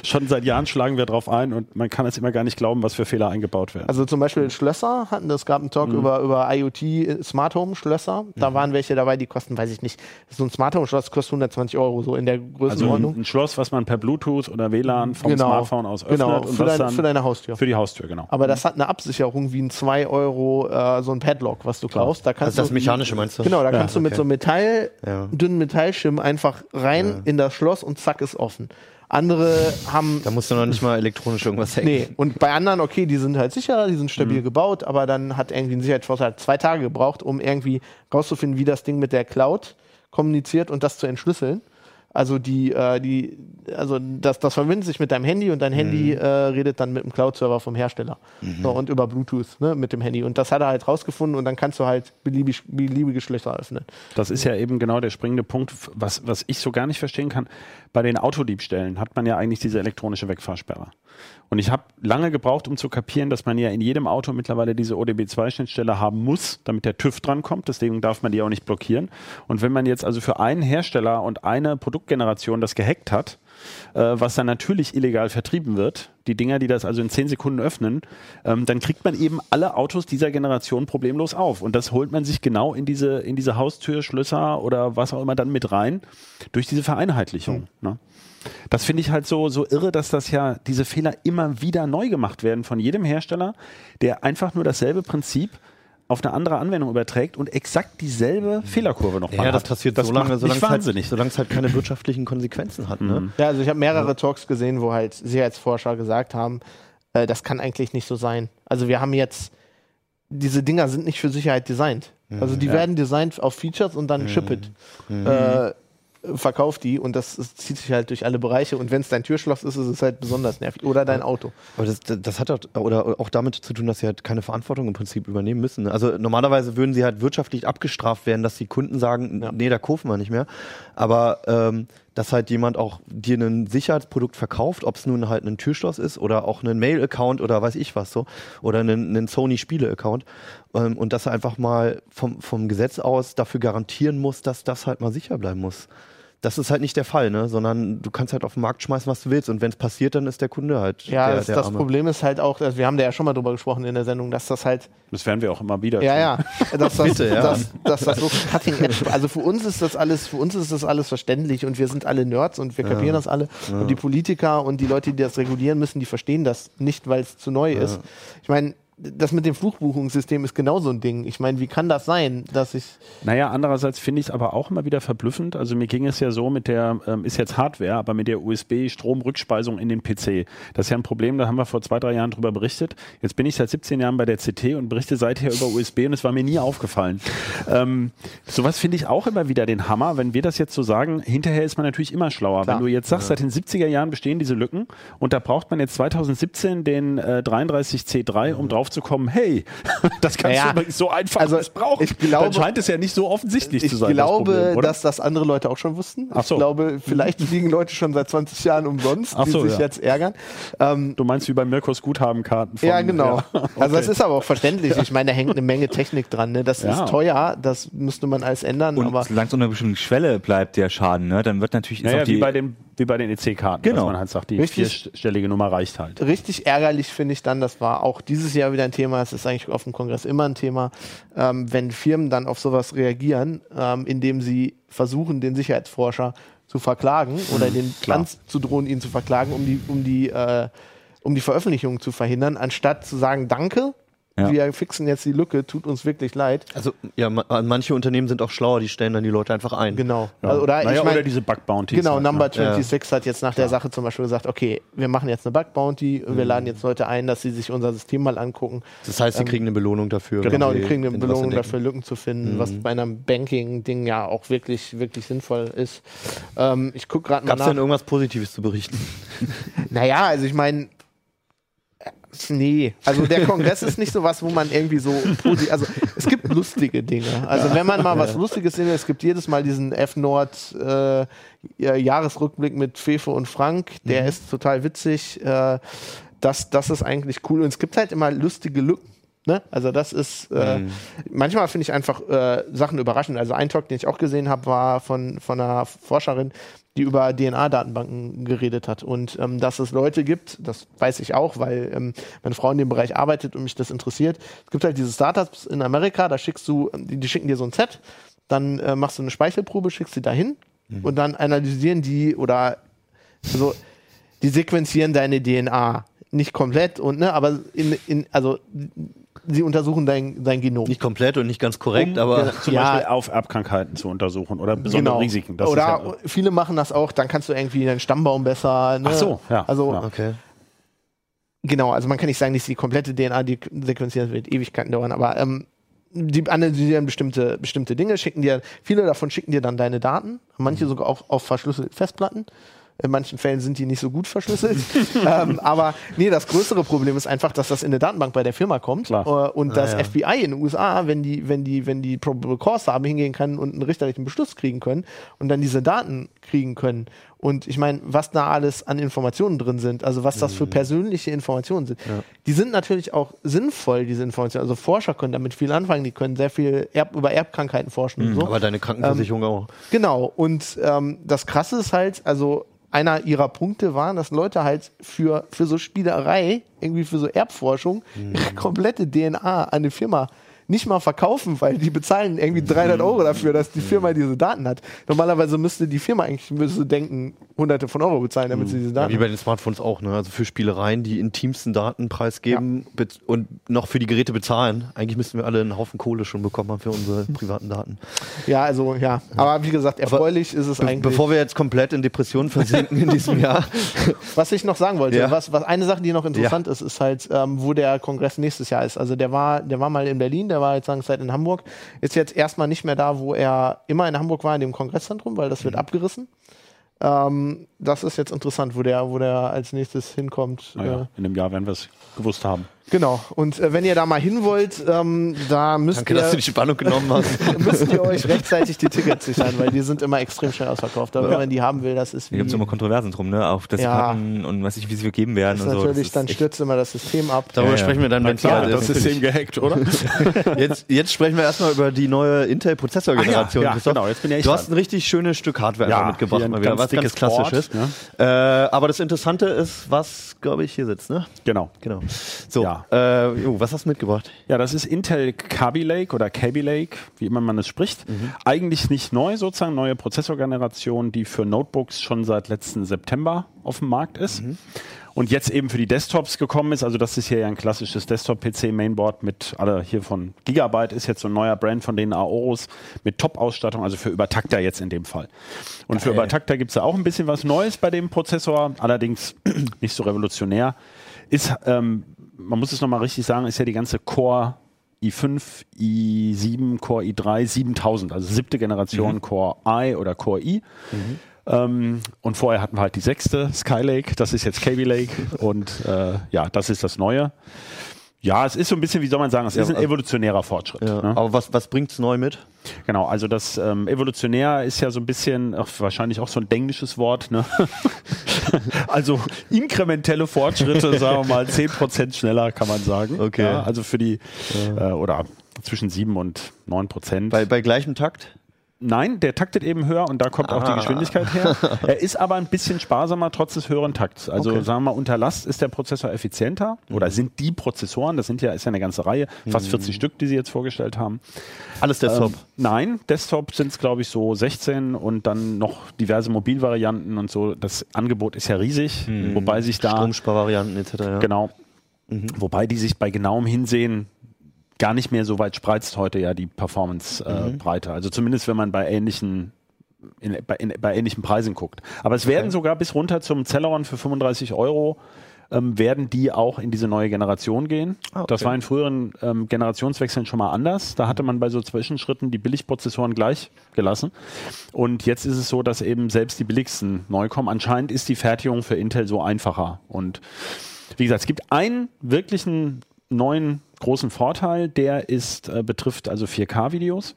schon seit Jahren schlagen wir drauf ein und man kann es immer gar nicht glauben, was für Fehler eingebaut werden. Also zum Beispiel Schlösser hatten, es gab einen Mhm. Talk über, über IoT Smart Home Schlösser. Da waren welche dabei, die kosten, weiß ich nicht, so ein Smart Home Schloss kostet 120 Euro, so in der Also Größenordnung. ein, ein Schloss, was man per Bluetooth oder WLAN vom Genau. Smartphone aus öffnet Genau, und für, was dein, dann für deine Haustür. für die Haustür, genau. Aber das hat eine Absicherung wie ein 2 Euro, äh, so ein Padlock, was du kaufst. Da kannst Also das du, Mechanische meinst du? Genau, da Ja, kannst du mit okay. so einem Metall, Ja. dünnen Metallschirm einfach rein in das Schloss und zack ist offen. Andere haben Da musst du noch nicht mal elektronisch irgendwas hängen. Nee, und bei anderen, okay, die sind halt sicher, die sind stabil gebaut, aber dann hat irgendwie ein Sicherheitsforscher halt zwei Tage gebraucht, um irgendwie rauszufinden, wie das Ding mit der Cloud kommuniziert und das zu entschlüsseln. Also die, äh, die, also das, das verbindet sich mit deinem Handy und dein Handy äh, redet dann mit dem Cloud-Server vom Hersteller so, und über Bluetooth ne, mit dem Handy. Und das hat er halt rausgefunden und dann kannst du halt beliebig, beliebige Schlösser öffnen. Das ist ja eben genau der springende Punkt, was, was ich so gar nicht verstehen kann. Bei den Autodiebstählen hat man ja eigentlich diese elektronische Wegfahrsperre. Und ich habe lange gebraucht, um zu kapieren, dass man ja in jedem Auto mittlerweile diese ODB2-Schnittstelle haben muss, damit der TÜV drankommt. Deswegen darf man die auch nicht blockieren. Und wenn man jetzt also für einen Hersteller und eine Produktgeneration das gehackt hat, äh, was dann natürlich illegal vertrieben wird, die Dinger, die das also in 10 Sekunden öffnen, ähm, dann kriegt man eben alle Autos dieser Generation problemlos auf. Und das holt man sich genau in diese, in diese Haustür, Schlösser oder was auch immer dann mit rein, durch diese Vereinheitlichung. Ne? Das finde ich halt so, so irre, dass das ja diese Fehler immer wieder neu gemacht werden von jedem Hersteller, der einfach nur dasselbe Prinzip auf eine andere Anwendung überträgt und exakt dieselbe Fehlerkurve noch mal Ja, das hat. passiert das so lange, solange es, halt, solange es halt keine wirtschaftlichen Konsequenzen hat. Ne? Ja, also ich habe mehrere Talks gesehen, wo halt Sicherheitsforscher gesagt haben, äh, das kann eigentlich nicht so sein. Also wir haben jetzt, diese Dinger sind nicht für Sicherheit designt. Also die werden designt auf Features und dann ship it. Äh, verkauf die und das, das zieht sich halt durch alle Bereiche und wenn es dein Türschloss ist, ist es halt besonders nervig. Oder dein Auto. Aber das, das hat auch, oder auch damit zu tun, dass sie halt keine Verantwortung im Prinzip übernehmen müssen. Also normalerweise würden sie halt wirtschaftlich abgestraft werden, dass die Kunden sagen, Ja. nee, da kaufen wir nicht mehr. Aber ähm, dass halt jemand auch dir ein Sicherheitsprodukt verkauft, ob es nun halt ein Türschloss ist oder auch ein Mail-Account oder weiß ich was so, oder einen, einen Sony-Spiele-Account ähm, und dass er einfach mal vom, vom Gesetz aus dafür garantieren muss, dass das halt mal sicher bleiben muss. Das ist halt nicht der Fall, ne? sondern du kannst halt auf den Markt schmeißen, was du willst. Und wenn es passiert, dann ist der Kunde halt Ja, der, das, der das Arme. Problem ist halt auch, also wir haben da ja schon mal drüber gesprochen in der Sendung, dass das halt Das werden wir auch immer wieder Ja, tun. ja. Dass das, Bitte, ja. Dass, dass das so cutting edge. Also für uns ist das alles, für uns ist das alles verständlich und wir sind alle Nerds und wir kapieren das alle. Und die Politiker und die Leute, die das regulieren müssen, die verstehen das nicht, weil es zu neu ist. Ich meine, das mit dem Fluchbuchungssystem ist genauso ein Ding. Ich meine, wie kann das sein, dass ich Naja, andererseits finde ich es aber auch immer wieder verblüffend. Also mir ging es ja so mit der, ähm, ist jetzt Hardware, aber mit der USB-Stromrückspeisung in den PC. Das ist ja ein Problem, da haben wir vor zwei, drei Jahren drüber berichtet. Jetzt bin ich seit 17 Jahren bei der CT und berichte seither über USB und es war mir nie aufgefallen. ähm, sowas finde ich auch immer wieder den Hammer, wenn wir das jetzt so sagen. Hinterher ist man natürlich immer schlauer. Klar. Wenn du jetzt sagst, seit den 70er Jahren bestehen diese Lücken und da braucht man jetzt 2017 den äh, 33C3, um drauf zu kommen, hey, das kannst Naja, du übrigens so einfach also missbrauchen. ich glaube- Dann scheint es ja nicht so offensichtlich ich zu sein. glaube, das Problem, dass das andere Leute auch schon wussten. Ach so. Ich glaube, vielleicht fliegen Leute schon seit 20 Jahren umsonst, Ach die so, sich ja. jetzt ärgern. Ähm, Du meinst wie bei Mirkos Guthabenkarten von, ja, genau. Ja. Also das Okay. ist aber auch verständlich. Ich meine, da hängt eine Menge Technik dran. Ne? Das Ja. ist teuer, das müsste man alles ändern. Und aber solange es unter einer bestimmten Schwelle bleibt, der Schaden, ne, dann wird natürlich ist Naja, auch die, wie bei den, wie bei den EC-Karten, Genau. dass man halt sagt, die Richtig. vierstellige Nummer reicht halt. richtig ärgerlich finde ich dann, das war auch dieses Jahr wieder ein Thema, es ist eigentlich auf dem Kongress immer ein Thema, ähm, wenn Firmen dann auf sowas reagieren, ähm, indem sie versuchen, den Sicherheitsforscher zu verklagen oder den klar. anzudrohen, ihn zu verklagen, um die, um die, äh, um die Veröffentlichung zu verhindern, anstatt zu sagen, danke, Ja. wir fixen jetzt die Lücke, tut uns wirklich leid. Also, ja, ma- manche Unternehmen sind auch schlauer, die stellen dann die Leute einfach ein. Genau. Ja. Also, oder naja, ich mein, oder diese Bug Bounties. Genau, halt, Number ne? 26 hat jetzt nach der Sache zum Beispiel gesagt, okay, wir machen jetzt eine Bug Bounty, Mhm. wir laden jetzt Leute ein, dass sie sich unser System mal angucken. Das heißt, sie kriegen eine Belohnung dafür. Genau, sie- die kriegen eine Belohnung dafür, Lücken zu finden, Mhm. was bei einem Banking-Ding ja auch wirklich, wirklich sinnvoll ist. Ähm, ich gucke gerade mal Gab es nach. denn irgendwas Positives zu berichten? Naja, also ich meine, nee, also der Kongress ist nicht so was, wo man irgendwie so also es gibt lustige Dinge. Also wenn man mal was Lustiges sehen will, es gibt jedes Mal diesen F-Nord äh, ja, Jahresrückblick mit Fefe und Frank, der ist total witzig. Äh, das, das ist eigentlich cool und es gibt halt immer lustige Lücken. Ne? Also das ist äh, manchmal finde ich einfach äh, Sachen überraschend. Also ein Talk, den ich auch gesehen habe, war von, von einer Forscherin, die über DNA-Datenbanken geredet hat. Und ähm, dass es Leute gibt, das weiß ich auch, weil ähm, meine Frau in dem Bereich arbeitet und mich das interessiert. Es gibt halt diese Startups in Amerika, da schickst du, die, die schicken dir so ein Set, dann äh, machst du eine Speichelprobe, schickst sie dahin und dann analysieren die oder also die sequenzieren deine DNA. Nicht komplett und ne, aber in, in also sie untersuchen dein, dein Genom. Nicht komplett und nicht ganz korrekt, Um- aber Zum Ja. Beispiel auf Erbkrankheiten zu untersuchen oder besondere Risiken. Das Oder ist ja, viele machen das auch, dann kannst du irgendwie deinen Stammbaum besser. Ne? Ach so, ja, Also ja. okay. genau, also man kann nicht sagen, dass die komplette DNA die sequenziert wird, Ewigkeiten dauern, aber ähm, die analysieren bestimmte, bestimmte Dinge, schicken dir, viele davon schicken dir dann deine Daten, manche sogar auch auf verschlüsselte Festplatten. In manchen Fällen sind die nicht so gut verschlüsselt. ähm, aber nee, das größere Problem ist einfach, dass das in eine Datenbank bei der Firma kommt Klar. äh, und das ja. FBI in den USA, wenn die, wenn die, wenn die Probable Cause haben, hingehen kann und einen richterlichen Beschluss kriegen können und dann diese Daten kriegen können. Und ich meine, was da alles an Informationen drin sind, also was das für persönliche Informationen sind, die sind natürlich auch sinnvoll, diese Informationen. Also Forscher können damit viel anfangen, die können sehr viel Erb über Erbkrankheiten forschen und so. Aber deine Krankenversicherung auch. Genau, und ähm, das Krasse ist halt, also einer ihrer Punkte war, dass Leute halt für, für so Spielerei, irgendwie für so Erbforschung, ihre komplette DNA an eine Firma nicht mal verkaufen, weil die bezahlen irgendwie 300 Euro dafür, dass die Firma diese Daten hat. Normalerweise müsste die Firma eigentlich müsste denken, hunderte von Euro bezahlen, damit sie diese Ja, Daten wie bei den Smartphones auch, ne? Also für Spielereien, die intimsten Daten preisgeben bez- und noch für die Geräte bezahlen. Eigentlich müssten wir alle einen Haufen Kohle schon bekommen haben für unsere privaten Daten. Ja, also ja. Aber wie gesagt, erfreulich ist es Be eigentlich. bevor wir jetzt komplett in Depressionen versinken in diesem Jahr. Was ich noch sagen wollte, Ja. was, was eine Sache, die noch interessant ist, ist halt, ähm, wo der Kongress nächstes Jahr ist. Also der war, der war mal in Berlin, der war jetzt lange Zeit in Hamburg, ist jetzt erstmal nicht mehr da, wo er immer in Hamburg war, in dem Kongresszentrum, weil das wird Mhm. abgerissen. Ähm, das ist jetzt interessant, wo der, wo der als nächstes hinkommt. naja, Äh, in einem Jahr werden wir es gewusst haben. genau. Und äh, wenn ihr da mal hin wollt, ähm, da müsst Danke, dass du die ihr, Spannung genommen hast. müsst ihr euch rechtzeitig die Tickets sichern, weil die sind immer extrem schnell ausverkauft. Aber wenn man die haben will, das ist Da gibt es wie, immer Kontroversen drum, ne? Auf das Ja. Karten und was ich, wie sie vergeben werden ist und so. natürlich, Das dann stürzt immer das System ab. Darüber Ja, ja. sprechen wir dann, wenn Klar, das. System gehackt, oder? Jetzt, jetzt sprechen wir erstmal über die neue Intel-Prozessorgeneration. Ah, ja, ja, Christoph. genau, jetzt bin ich Du hast ein richtig schönes Stück Hardware Ja, mitgebracht, mal wieder. was ganz dickes klassisches. Board, Äh, aber das Interessante ist, was, glaube ich, hier sitzt, ne? Genau. Genau. So, Ja. äh, jo, was hast du mitgebracht? Ja, das ist Intel Kaby Lake oder Kaby Lake, wie immer man es spricht. Eigentlich nicht neu sozusagen, neue Prozessorgeneration, die für Notebooks schon seit letzten September auf dem Markt ist. Und jetzt eben für die Desktops gekommen ist. Also das ist hier ja ein klassisches Desktop-PC-Mainboard mit alle hier von Gigabyte ist jetzt so ein neuer Brand von den Aorus mit Top-Ausstattung, also für Übertakter jetzt in dem Fall. Und für Übertakter gibt es ja auch ein bisschen was Neues bei dem Prozessor, allerdings nicht so revolutionär. Ist, ähm, man muss es nochmal richtig sagen, ist ja die ganze Core i5, i7, Core i3, 7000, also siebte Generation Core i oder Core i. Ähm, und vorher hatten wir halt die sechste Skylake, das ist jetzt Kaby Lake und äh, ja, das ist das Neue. Ja, es ist so ein bisschen, wie soll man sagen, es ist ein evolutionärer Fortschritt. Ja. Ne? Aber was, was bringt's neu mit? Genau, also das ähm, evolutionär ist ja so ein bisschen, ach, wahrscheinlich auch so ein englisches Wort, ne? also inkrementelle Fortschritte, sagen wir mal 10% schneller, kann man sagen. Okay. Ja, also für die, äh, oder zwischen 7 und 9 Prozent. Bei, bei gleichem Takt? Nein, der taktet eben höher und da kommt auch die Ah. Geschwindigkeit her. er ist aber ein bisschen sparsamer trotz des höheren Takts. Also Okay. sagen wir mal, unter Last ist der Prozessor effizienter oder sind die Prozessoren, das sind ja, ist ja eine ganze Reihe, fast 40 Stück, die sie jetzt vorgestellt haben. Alles Desktop. Ähm, nein, Desktop sind es, glaube ich, so 16 und dann noch diverse Mobilvarianten und so. Das Angebot ist ja riesig, wobei sich da Stromsparvarianten etc. Ja. genau, wobei die sich bei genauem Hinsehen gar nicht mehr so weit spreizt heute ja die Performance-Breite. Also zumindest wenn man bei ähnlichen in, bei, in, bei ähnlichen Preisen guckt. Aber es werden sogar bis runter zum Celeron für 35 Euro ähm, werden die auch in diese neue Generation gehen. Ah, okay. Das war in früheren ähm, Generationswechseln schon mal anders. Da hatte man bei so Zwischenschritten die Billigprozessoren gleich gelassen. Und jetzt ist es so, dass eben selbst die billigsten neu kommen. Anscheinend ist die Fertigung für Intel so einfacher. Und wie gesagt, es gibt einen wirklichen neuen großen Vorteil, der ist, äh, betrifft also 4K-Videos.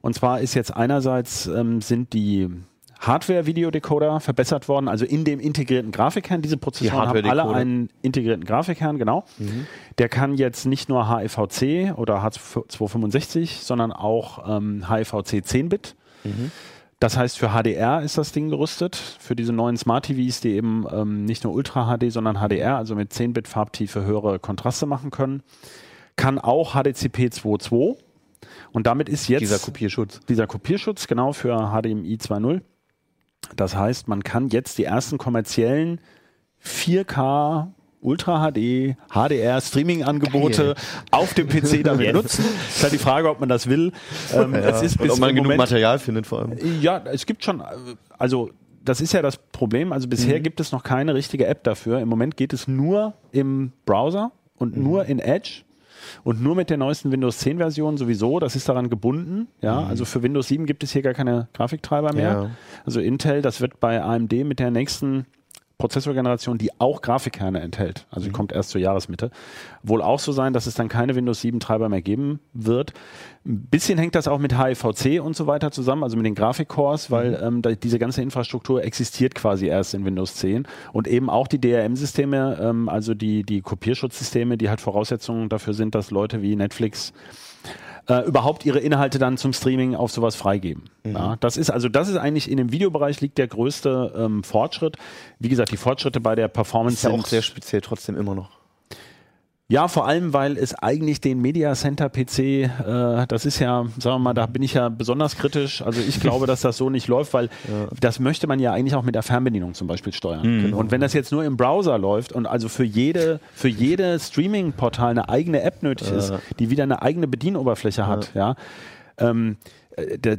Und zwar ist jetzt einerseits ähm, sind die Hardware-Videodecoder verbessert worden, also in dem integrierten Grafikkern. Diese Prozessoren haben alle einen integrierten Grafikkern, genau. Der kann jetzt nicht nur HEVC oder H265, sondern auch ähm, HEVC 10-Bit. Das heißt, für HDR ist das Ding gerüstet, für diese neuen Smart TVs, die eben ähm, nicht nur Ultra HD, sondern HDR, also mit 10-Bit Farbtiefe höhere Kontraste machen können. Kann auch HDCP 2.2. Und damit ist jetzt Dieser Kopierschutz. dieser Kopierschutz genau für HDMI 2.0. Das heißt, man kann jetzt die ersten kommerziellen 4K Ultra HD, HDR, Streaming-Angebote auf dem PC damit nutzen. Ist halt die Frage, ob man das will. Ähm, Es ist Und bis ob man genug Moment, Material findet vor allem. ja, es gibt schon, also das ist ja das Problem. Also bisher gibt es noch keine richtige App dafür. Im Moment geht es nur im Browser und nur in Edge. Und nur mit der neuesten Windows 10 Version sowieso, das ist daran gebunden. Ja, also für Windows 7 gibt es hier gar keine Grafiktreiber mehr. Ja. Also Intel, das wird bei AMD mit der nächsten Prozessorgeneration, die auch Grafikkerne enthält, also die kommt erst zur Jahresmitte, wohl auch so sein, dass es dann keine Windows 7 Treiber mehr geben wird. Ein bisschen hängt das auch mit HEVC und so weiter zusammen, also mit den Grafikcores, weil ähm, da, diese ganze Infrastruktur existiert quasi erst in Windows 10 und eben auch die DRM-Systeme, ähm, also die, die Kopierschutzsysteme, die halt Voraussetzungen dafür sind, dass Leute wie Netflix äh, überhaupt ihre Inhalte dann zum Streaming auf sowas freigeben. Ja, das ist also das ist eigentlich in dem Videobereich liegt der größte ähm, Fortschritt. Wie gesagt, die Fortschritte bei der Performance Ist ja sind auch sehr speziell trotzdem immer noch. Ja, vor allem, weil es eigentlich den Media Center PC, äh, das ist ja, sagen wir mal, da bin ich ja besonders kritisch. Also ich glaube, dass das so nicht läuft, weil das möchte man ja eigentlich auch mit der Fernbedienung zum Beispiel steuern. Und wenn das jetzt nur im Browser läuft und also für jede, für jede Streaming-Portal eine eigene App nötig ist, die wieder eine eigene Bedienoberfläche hat, ja, ähm, äh, der-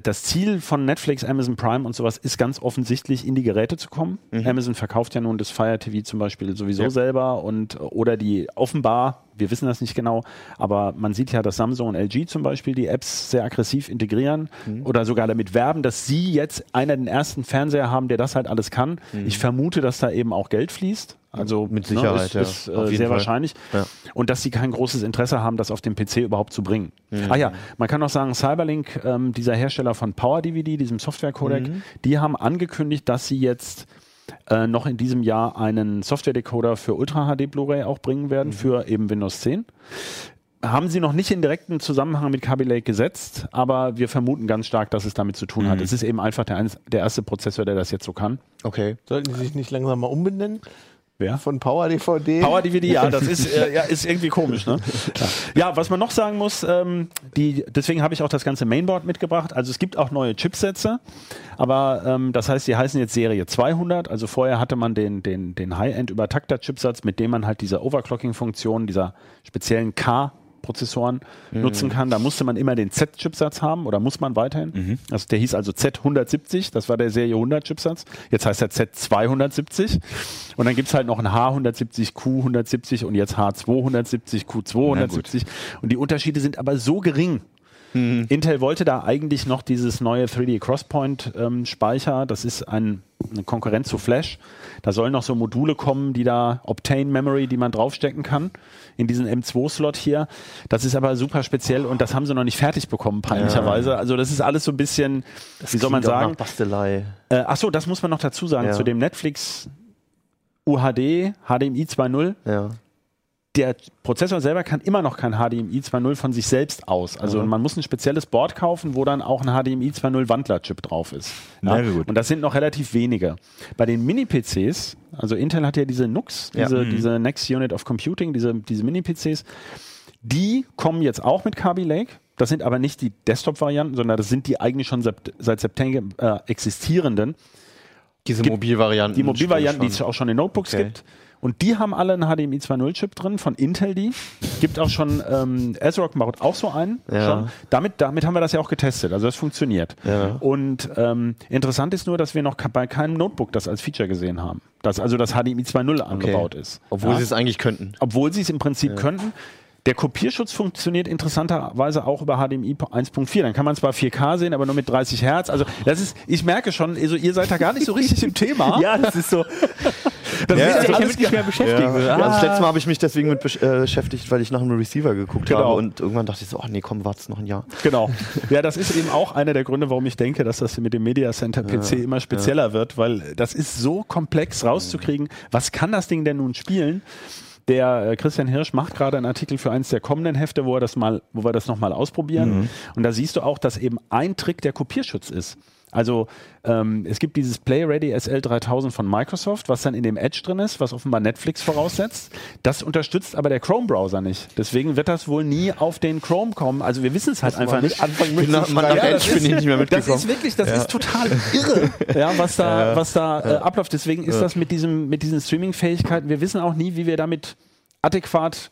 das Ziel von Netflix, Amazon Prime und sowas ist ganz offensichtlich in die Geräte zu kommen. Amazon verkauft ja nun das Fire TV zum Beispiel sowieso Ja. selber und oder die offenbar, wir wissen das nicht genau, aber man sieht ja, dass Samsung und LG zum Beispiel die Apps sehr aggressiv integrieren oder sogar damit werben, dass sie jetzt einer den ersten Fernseher haben, der das halt alles kann. Ich vermute, dass da eben auch Geld fließt. Also Mit Sicherheit, ist, ja. ist, Auf äh, sehr Fall. wahrscheinlich. Ja. Und dass sie kein großes Interesse haben, das auf dem PC überhaupt zu bringen. Ah ja, man kann auch sagen, Cyberlink, ähm, dieser Hersteller von Power DVD, diesem Software-Codec, die haben angekündigt, dass sie jetzt äh, noch in diesem Jahr einen Software-Decoder für Ultra HD Blu-ray auch bringen werden, für eben Windows 10. Haben sie noch nicht in direkten Zusammenhang mit Kaby Lake gesetzt, aber wir vermuten ganz stark, dass es damit zu tun hat. Es ist eben einfach der, der erste Prozessor, der das jetzt so kann. Okay. Sollten die sich nicht langsam mal umbenennen? Wer? Von Power DVD? Power DVD, ja, das ist, äh, ja, ist irgendwie komisch, ne? Ja, was man noch sagen muss, ähm, die, deswegen habe ich auch das ganze Mainboard mitgebracht. Also es gibt auch neue Chipsätze, aber ähm, das heißt, die heißen jetzt Serie 200. Also vorher hatte man den, den, den High-End-Übertakter-Chipsatz, mit dem man halt diese Overclocking-Funktion dieser speziellen K Prozessoren nutzen kann. Da musste man immer den Z-Chipsatz haben oder muss man weiterhin. Also der hieß also Z170, das war der Serie 100 Chipsatz. Jetzt heißt er Z270 und dann gibt's halt noch ein H170, Q170 und jetzt H270, Q270 und die Unterschiede sind aber so gering. Intel wollte da eigentlich noch dieses neue 3D Crosspoint ähm, Speicher. Das ist ein, eine Konkurrenz zu Flash. Da sollen noch so Module kommen, die da Obtain Memory, die man draufstecken kann in diesen M2-Slot hier. Das ist aber super speziell und das haben sie noch nicht fertig bekommen, peinlicherweise. Also das ist alles so ein bisschen, wie soll man sagen? Nach Bastelei. Äh, ach so, das muss man noch dazu sagen Ja. zu dem Netflix UHD HDMI 2.0 Ja. Der Prozessor selber kann immer noch kein HDMI 2.0 von sich selbst aus. Also man muss ein spezielles Board kaufen, wo dann auch ein HDMI 2.0 Wandlerchip drauf ist. Gut. Und das sind noch relativ wenige. Bei den Mini-PCs, also Intel hat ja diese NUCs, Ja. diese, diese Next Unit of Computing, diese, diese Mini-PCs, die kommen jetzt auch mit Kaby Lake. Das sind aber nicht die Desktop-Varianten, sondern das sind die eigentlich schon seit, September äh, existierenden. Diese Mobilvarianten. Die Mobilvarianten, die es auch schon in Notebooks Okay. gibt. Und die haben alle einen HDMI 2.0 Chip drin von Intel die. Gibt auch schon, ähm, ASRock baut auch so einen. Ja. Schon. Damit, damit haben wir das ja auch getestet. Also das funktioniert. Ja. Und ähm, interessant ist nur, dass wir noch bei keinem Notebook das als Feature gesehen haben. Dass also das HDMI 2.0 angebaut ist. Obwohl Ja sie es eigentlich könnten. obwohl sie es im Prinzip könnten. Der Kopierschutz funktioniert interessanterweise auch über HDMI 1.4. Dann kann man zwar 4K sehen, aber nur mit 30 Hertz. Also das ist, ich merke schon, also ihr seid da gar nicht so richtig im Thema. Ja, das ist so. Das Ja, also damit nicht mehr beschäftigen. Ja. So, Also das ah. letzte Mal habe ich mich deswegen mit äh, beschäftigt, weil ich nach einem Receiver geguckt Genau. habe und irgendwann dachte ich so, ach nee, komm, wart's noch ein Jahr. Genau. Ja, das ist eben auch einer der Gründe, warum ich denke, dass das mit dem Media Center PC immer spezieller wird, weil das ist so komplex rauszukriegen. Was kann das Ding denn nun spielen? Der äh, Christian Hirsch macht gerade einen Artikel für eins der kommenden Hefte, wo er das mal, wo wir das nochmal ausprobieren. Und da siehst du auch, dass eben ein Trick der Kopierschutz ist. Also ähm, es gibt dieses Play Ready SL3000 von Microsoft, was dann in dem Edge drin ist, was offenbar Netflix voraussetzt. Das unterstützt aber der Chrome-Browser nicht. Deswegen wird das wohl nie auf den Chrome kommen. Also wir wissen es halt einfach nicht. Anfangen nach, man, nach mitzuschreiben. Ja, Edge das bin ist- ich nicht mehr Das mitgekommen. ist wirklich, das ist total irre, ja, was da, was da äh, abläuft. Deswegen ist das mit diesem, mit diesen Streaming-Fähigkeiten. Wir wissen auch nie, wie wir damit adäquat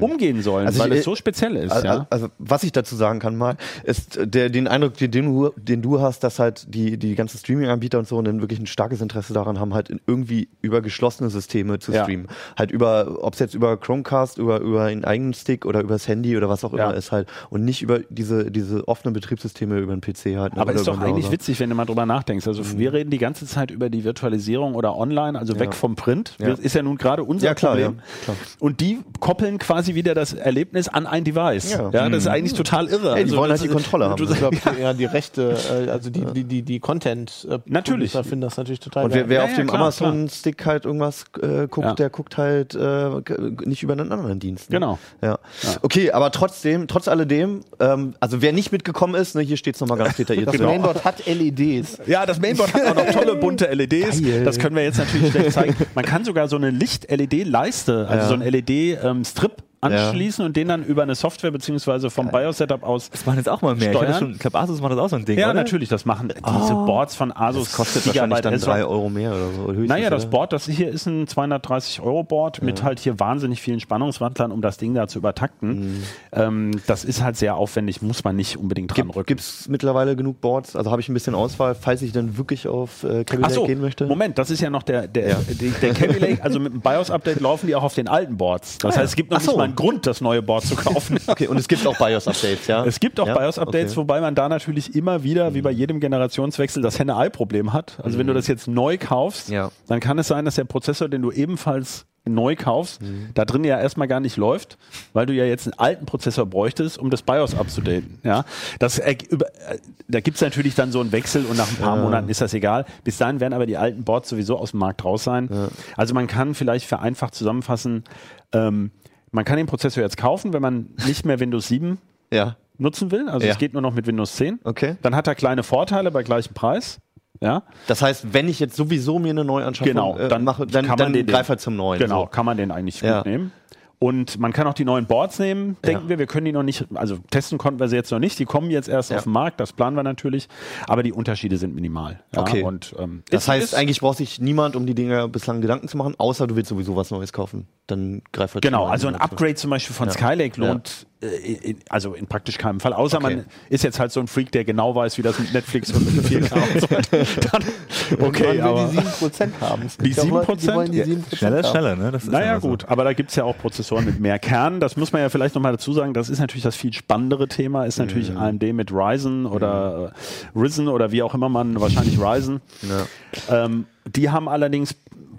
umgehen sollen, Also weil ich- es so speziell ist. Also, ja. also was ich dazu sagen kann mal, ist äh, der, den Eindruck, den, du, den du hast, dass halt die, die ganzen Streaming-Anbieter und so dann wirklich ein starkes Interesse daran haben, halt irgendwie über geschlossene Systeme zu Ja. streamen. Halt über, ob es jetzt über Chromecast, über, über einen eigenen Stick oder übers Handy oder was auch Ja. immer ist halt. Und nicht über diese, diese offenen Betriebssysteme über den PC halt. ne, Aber oder ist doch eigentlich witzig, wenn du mal drüber nachdenkst. Also Mhm. wir reden die ganze Zeit über die Virtualisierung oder online, also weg vom Print. Ja. Das ist ja nun gerade unser Ja, klar, Problem. ja, klar. Und die koppeln quasi wieder das Erlebnis an ein Device. Ja, Ja. das ist eigentlich total irre. Ey, die wollen das halt die Kontrolle haben. Du, Ich glaube, ja, die Rechte, äh, also die, die, die, die Content äh, Natürlich. Producer finden das natürlich total Und wer, wer Ja, auf ja, dem Amazon-Stick halt irgendwas äh, guckt, Ja. der guckt halt äh, nicht über einen anderen Dienst. Ne? Genau. Ja. Okay, aber trotzdem, trotz alledem, ähm, also wer nicht mitgekommen ist, ne, hier steht es nochmal ganz detailliert. Das drin. Mainboard hat LEDs. Ja, das Mainboard hat auch noch tolle bunte LEDs. Geil. Das können wir jetzt natürlich schlecht zeigen. Man kann sogar so eine Licht-LED-Leiste, also Ja. so ein LED-Strip anschließen und den dann über eine Software beziehungsweise vom BIOS-Setup aus. Das machen jetzt auch mal mehr. Ich, Steuern? schon, ich glaube, Asus macht das auch so ein Ding. Ja, oder? natürlich, das machen diese Boards von Asus. Das kostet wahrscheinlich dann Gigabyte drei Euro mehr oder so. Höchstens, Naja, das oder? Board, das hier ist ein 230 Euro Board mit halt hier wahnsinnig vielen Spannungswandlern, um das Ding da zu übertakten. Ähm, das ist halt sehr aufwendig, muss man nicht unbedingt dran Gibt rücken. es mittlerweile genug Boards? Also habe ich ein bisschen Auswahl, falls ich dann wirklich auf äh, Lake so, gehen möchte? Moment, das ist ja noch der, der, Ja. der, der Lake, also mit dem BIOS-Update laufen die auch auf den alten Boards. Das heißt, es gibt noch Ach so. nicht mal einen Grund, das neue Board zu kaufen. Okay, und es gibt auch BIOS-Updates, ja? Es gibt auch ja? BIOS-Updates, Okay. wobei man da natürlich immer wieder, wie bei jedem Generationswechsel, das Henne-Ei-Problem hat. Also wenn du das jetzt neu kaufst, Ja. dann kann es sein, dass der Prozessor, den du ebenfalls neu kaufst, da drin ja erstmal gar nicht läuft, weil du ja jetzt einen alten Prozessor bräuchtest, um das BIOS abzudaten. Ja, das, äh, über, äh, da gibt's natürlich dann so einen Wechsel und nach ein paar Monaten ist das egal. Bis dahin werden aber die alten Boards sowieso aus dem Markt raus sein. Also man kann vielleicht vereinfacht zusammenfassen, ähm, man kann den Prozessor jetzt kaufen, wenn man nicht mehr Windows 7 Ja, nutzen will. Also Ja. es geht nur noch mit Windows 10. okay. Dann hat er kleine Vorteile bei gleichem Preis. Ja, Das heißt, wenn ich jetzt sowieso mir eine Neuanschaffung genau. äh, Dann mache, dann, kann man dann den, greif halt zum neuen. Genau, So. kann man den eigentlich Ja. gut nehmen. Und man kann auch die neuen Boards nehmen, denken Ja. wir. Wir können die noch nicht, also testen konnten wir sie jetzt noch nicht. Die kommen jetzt erst Ja. auf den Markt, das planen wir natürlich. Aber die Unterschiede sind minimal. Ja, Okay. Und, ähm, Das heißt, eigentlich braucht sich niemand um die Dinger bislang Gedanken zu machen, außer du willst sowieso was Neues kaufen. Dann greif halt Genau, also ein Upgrade zum Beispiel von. Skylake lohnt in, also in praktisch keinem Fall. Außer Okay. man ist jetzt halt so ein Freak, der genau weiß, wie das mit Netflix und mit 4K und so. Dann, okay, aber. will die 7% haben. Es Die gibt ja auch Leute, 7%? wollen die Ja. 7% Schneller ist haben. schneller, ne? Das ist Naja, so. gut, aber da gibt's ja auch Prozessoren mit mehr Kernen. Das muss man ja vielleicht nochmal dazu sagen. Das ist natürlich das viel spannendere Thema, ist natürlich Mhm. AMD mit Ryzen oder äh, Risen oder wie auch immer man, wahrscheinlich Ryzen. Ähm, die haben allerdings,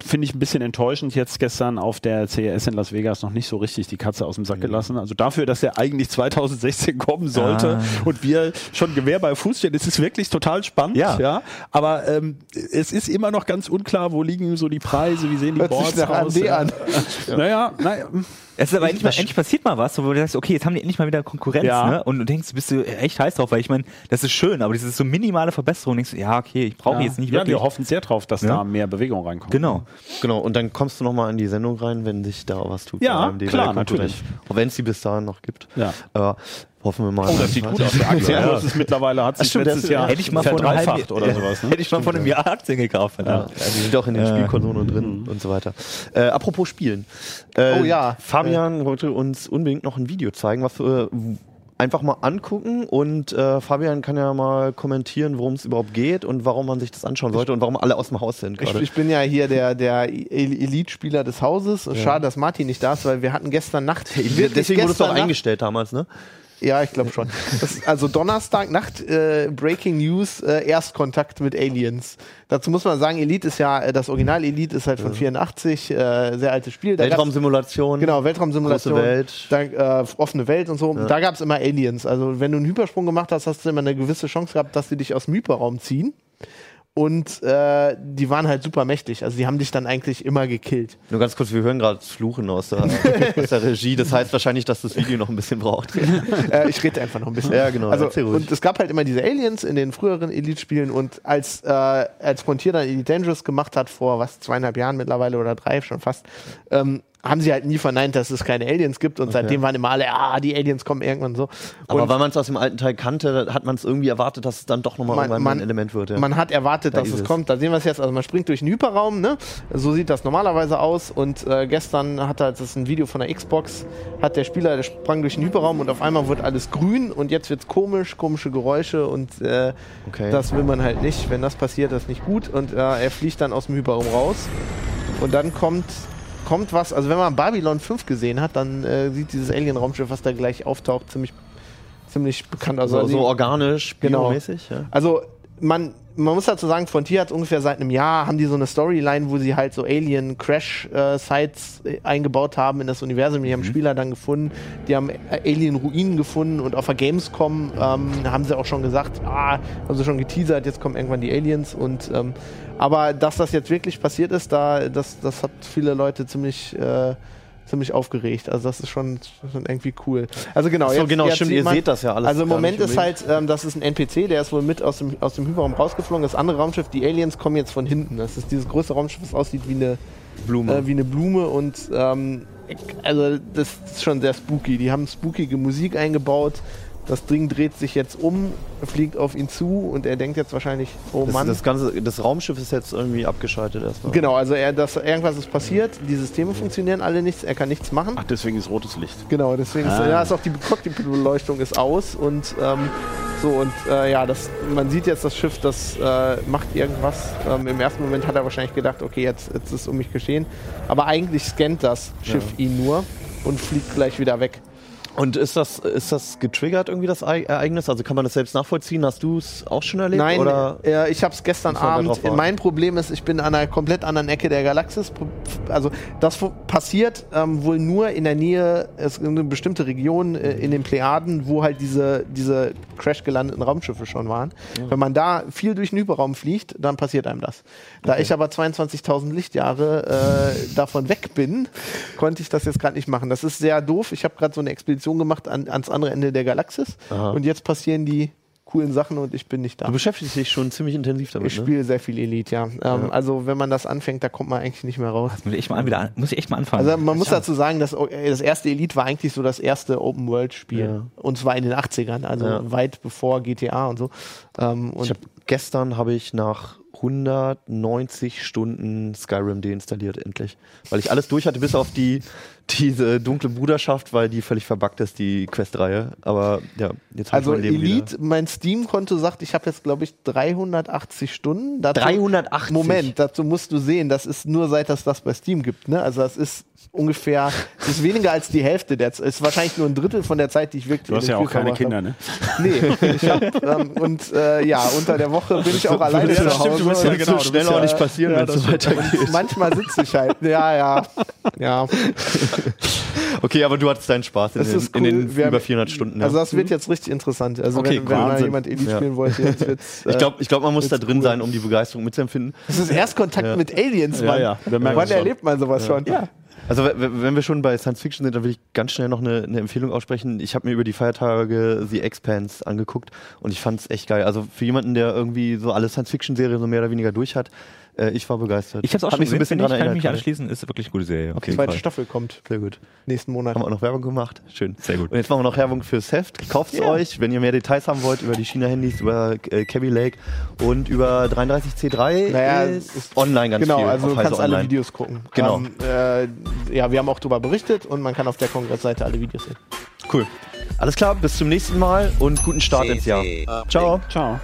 finde ich ein bisschen enttäuschend, jetzt gestern auf der CES in Las Vegas noch nicht so richtig die Katze aus dem Mhm. Sack gelassen. Also dafür, dass der eigentlich 2016 kommen sollte und wir schon Gewehr bei Fuß stehen, ist es wirklich total spannend. Ja. ja. Aber ähm, es ist immer noch ganz unklar, wo liegen so die Preise, wie sehen die Hört sich Boards nach aus. AMD an. Naja, naja, Es ist aber endlich, mal, endlich passiert mal was, wo du sagst, okay, jetzt haben die endlich mal wieder Konkurrenz, Ja. ne? Und du denkst, bist du echt heiß drauf, weil ich meine, das ist schön, aber das ist so minimale Verbesserung, denkst du, ja, okay, ich brauche ja. jetzt nicht ja, wirklich. wir hoffen sehr drauf, dass Ja. da mehr Bewegung reinkommt. Genau. Genau, und dann kommst du nochmal in die Sendung rein, wenn sich da was tut. Ja, klar, natürlich. Auch wenn es die bis dahin noch gibt. Ja. Aber Hoffen wir mal. Oh, das sieht gut aus. Der Aktienkurs ist mittlerweile, hat sich stimmt, letztes Jahr Hätte ich mal verdreifacht oder sowas. Ne? Hätte ich mal vor einem Jahr Aktien gekauft. Ja, verdammt. die sind auch in den Spielkonsolen drin und so weiter. Äh, apropos Spielen. Äh, Oh ja. Fabian wollte uns unbedingt noch ein Video zeigen, was wir äh, einfach mal angucken und äh, Fabian kann ja mal kommentieren, worum es überhaupt geht und warum man sich das anschauen sollte und warum alle aus dem Haus sind Ich, ich bin ja hier der, der El- Elite-Spieler des Hauses. Schade, dass Martin nicht da ist, weil wir hatten gestern Nacht. Deswegen wurdest du auch eingestellt damals, ne? Ja, ich glaube schon. Das also Donnerstag Nacht, äh, Breaking News, äh, Erstkontakt mit Aliens. Dazu muss man sagen, Elite ist ja, äh, das Original Elite ist halt von 84, äh, sehr altes Spiel. Da Weltraumsimulation. Genau, Weltraumsimulation. Große Welt. Da, äh, offene Welt und so. Da gab es immer Aliens. Also wenn du einen Hypersprung gemacht hast, hast du immer eine gewisse Chance gehabt, dass die dich aus dem Hyperraum ziehen. Und äh, die waren halt super mächtig. Also die haben dich dann eigentlich immer gekillt. Nur ganz kurz, wir hören gerade Fluchen aus der, aus der Regie. Das heißt wahrscheinlich, dass das Video noch ein bisschen braucht. äh, ich rede einfach noch ein bisschen. Ja, genau, Also, und es gab halt immer diese Aliens in den früheren Elite-Spielen und als, äh, als Frontier dann Elite Dangerous gemacht hat, vor was, zweieinhalb Jahren mittlerweile oder drei schon fast, ähm, haben sie halt nie verneint, dass es keine Aliens gibt und seitdem waren immer alle, ah, die Aliens kommen irgendwann so. Aber und weil man es aus dem alten Teil kannte, hat man es irgendwie erwartet, dass es dann doch nochmal irgendwann man- ein Element wird. Ja. Man hat erwartet, Da dass es es. kommt. Da sehen wir es jetzt. Also man springt durch den Hyperraum, ne? So sieht das normalerweise aus. Und äh, gestern hat er, das ein Video von der Xbox, hat der Spieler, der sprang durch den Hyperraum und auf einmal wird alles grün und jetzt wird es komisch, komische Geräusche und äh, Okay. das will man halt nicht. Wenn das passiert, das ist nicht gut. Und äh, er fliegt dann aus dem Hyperraum raus. Und dann kommt kommt was, also wenn man Babylon 5 gesehen hat, dann äh, sieht dieses Alien-Raumschiff, was da gleich auftaucht, ziemlich, ziemlich bekannt aus. so, Also so organisch, Genau. biomäßig. Ja. also man, man muss dazu sagen, Frontier hat ungefähr seit einem Jahr haben die so eine Storyline, wo sie halt so Alien Crash äh, Sites äh, eingebaut haben in das Universum. Die haben Spieler dann gefunden, die haben äh, Alien Ruinen gefunden und auf der Gamescom ähm, haben sie auch schon gesagt, ah, haben sie schon geteasert, jetzt kommen irgendwann die Aliens und ähm, aber dass das jetzt wirklich passiert ist, da das, das hat viele Leute ziemlich äh, ziemlich aufgeregt. Also das ist schon, schon irgendwie cool. Also genau, So, genau, stimmt, sieht ihr seht das ja alles Also im Moment ist halt, ähm, das ist ein NPC, der ist wohl mit aus dem, aus dem Hyperraum rausgeflogen. Das andere Raumschiff, die Aliens, kommen jetzt von hinten. Das ist dieses größte Raumschiff, das aussieht wie eine Blume. Äh, wie eine Blume und ähm, also das ist schon sehr spooky. Die haben spookige Musik eingebaut. Das Ding dreht sich jetzt um, fliegt auf ihn zu und er denkt jetzt wahrscheinlich, oh das, Mann. das ganze, das Raumschiff ist jetzt irgendwie abgeschaltet erstmal. Genau, also er, das, irgendwas ist passiert, die Systeme funktionieren alle nichts, er kann nichts machen. Ach, deswegen ist rotes Licht. Genau, deswegen ist, Ah. ja, ist auch die Cockpitbeleuchtung ist aus und ähm, so und äh, ja, das, man sieht jetzt das Schiff, das äh, macht irgendwas. Ähm, Im ersten Moment hat er wahrscheinlich gedacht, okay, jetzt, jetzt ist um mich geschehen. Aber eigentlich scannt das Schiff ihn nur und fliegt gleich wieder weg. Und ist das, ist das getriggert irgendwie, das Ei- Ereignis? Also kann man das selbst nachvollziehen? Hast du es auch schon erlebt? Nein, Oder? äh, ich habe es gestern Abend. Mein Problem ist, ich bin an einer komplett anderen Ecke der Galaxis. Also das passiert ähm, wohl nur in der Nähe, es eine bestimmte Region äh, in den Plejaden, wo halt diese, diese crash gelandeten Raumschiffe schon waren. Wenn man da viel durch den Hyperraum fliegt, dann passiert einem das. Da ich aber 22.000 Lichtjahre äh, davon weg bin, konnte ich das jetzt gerade nicht machen. Das ist sehr doof. Ich habe gerade so eine Expedition gemacht an, ans andere Ende der Galaxis Aha. und jetzt passieren die coolen Sachen und ich bin nicht da. Du beschäftigst dich schon ziemlich intensiv damit, Ich ne? spiele sehr viel Elite, ja. Ähm, Also wenn man das anfängt, da kommt man eigentlich nicht mehr raus. Muss ich echt mal, wieder muss ich echt mal anfangen. Also man muss dazu sagen, dass äh, das erste Elite war eigentlich so das erste Open-World-Spiel. Ja. Und zwar in den 80ern, also Ja. weit bevor GTA und so. Ähm, und Ich hab, gestern habe ich nach 190 Stunden Skyrim deinstalliert, endlich. Weil ich alles durch hatte, bis auf die, diese dunkle Bruderschaft, weil die völlig verbuggt ist, die Questreihe. Aber ja, jetzt hab also ich mein Leben Elite, wieder. mein Steam-Konto sagt, ich habe jetzt, glaube ich, 380 Stunden. Dazu, 380? Moment, dazu musst du sehen, das ist nur seit es das bei Steam gibt. Ne? Also das ist ungefähr, das ist weniger als die Hälfte. Der, ist wahrscheinlich nur ein Drittel von der Zeit, die ich wirklich Du hast ja auch keine Kinder, habe. ne? Nee, ich hab, ähm, und äh, ja, unter der Woche bin ich auch alleine Ja, zu das Hause. stimmt, du wirst ja genau, du schnell bist ja- auch nicht passieren, ja, wenn es so weitergeht. Manchmal sitze ich halt, ja, ja, ja. Okay, aber du hattest deinen Spaß in, den, ist in cool. den über haben- 400 Stunden. Also ja. das wird jetzt richtig interessant. Also Okay, wenn, wenn mal Wahnsinn. jemand Ja. spielen wollte, jetzt wird's. Äh, ich glaube, ich glaub, man muss da drin cool. sein, um die Begeisterung mitzuempfinden. Das ist Erstkontakt mit Aliens, Mann. ja, merken Wann schon. erlebt man sowas schon? Ja. Also wenn wir schon bei Science Fiction sind, dann will ich ganz schnell noch eine, eine Empfehlung aussprechen. Ich habe mir über die Feiertage The Expanse angeguckt und ich fand es echt geil. Also für jemanden, der irgendwie so alle Science Fiction Serien so mehr oder weniger durch hat, Äh, ich war begeistert. Ich habe es auch Hab schon mich so ein bisschen dran kann ich erinnert. mich gerade. anschließen. Ist wirklich eine gute Serie. Auf Die zweite Fall. Staffel kommt Sehr gut. nächsten Monat. Haben wir auch noch Werbung gemacht. Schön. Sehr gut. Und jetzt machen wir noch Werbung fürs Heft. Kauft es euch, wenn ihr mehr Details haben wollt über die China-Handys, über äh, Cabby Lake und über 33C3 Naja, ist ist- online ganz Genau, viel. also auf du kannst alle Online. Videos gucken. Genau. Ähm, äh, ja, wir haben auch darüber berichtet und man kann auf der Kongressseite alle Videos sehen. Cool. Alles klar, bis zum nächsten Mal und guten Start ins Jahr. Uplink. Ciao. Ciao.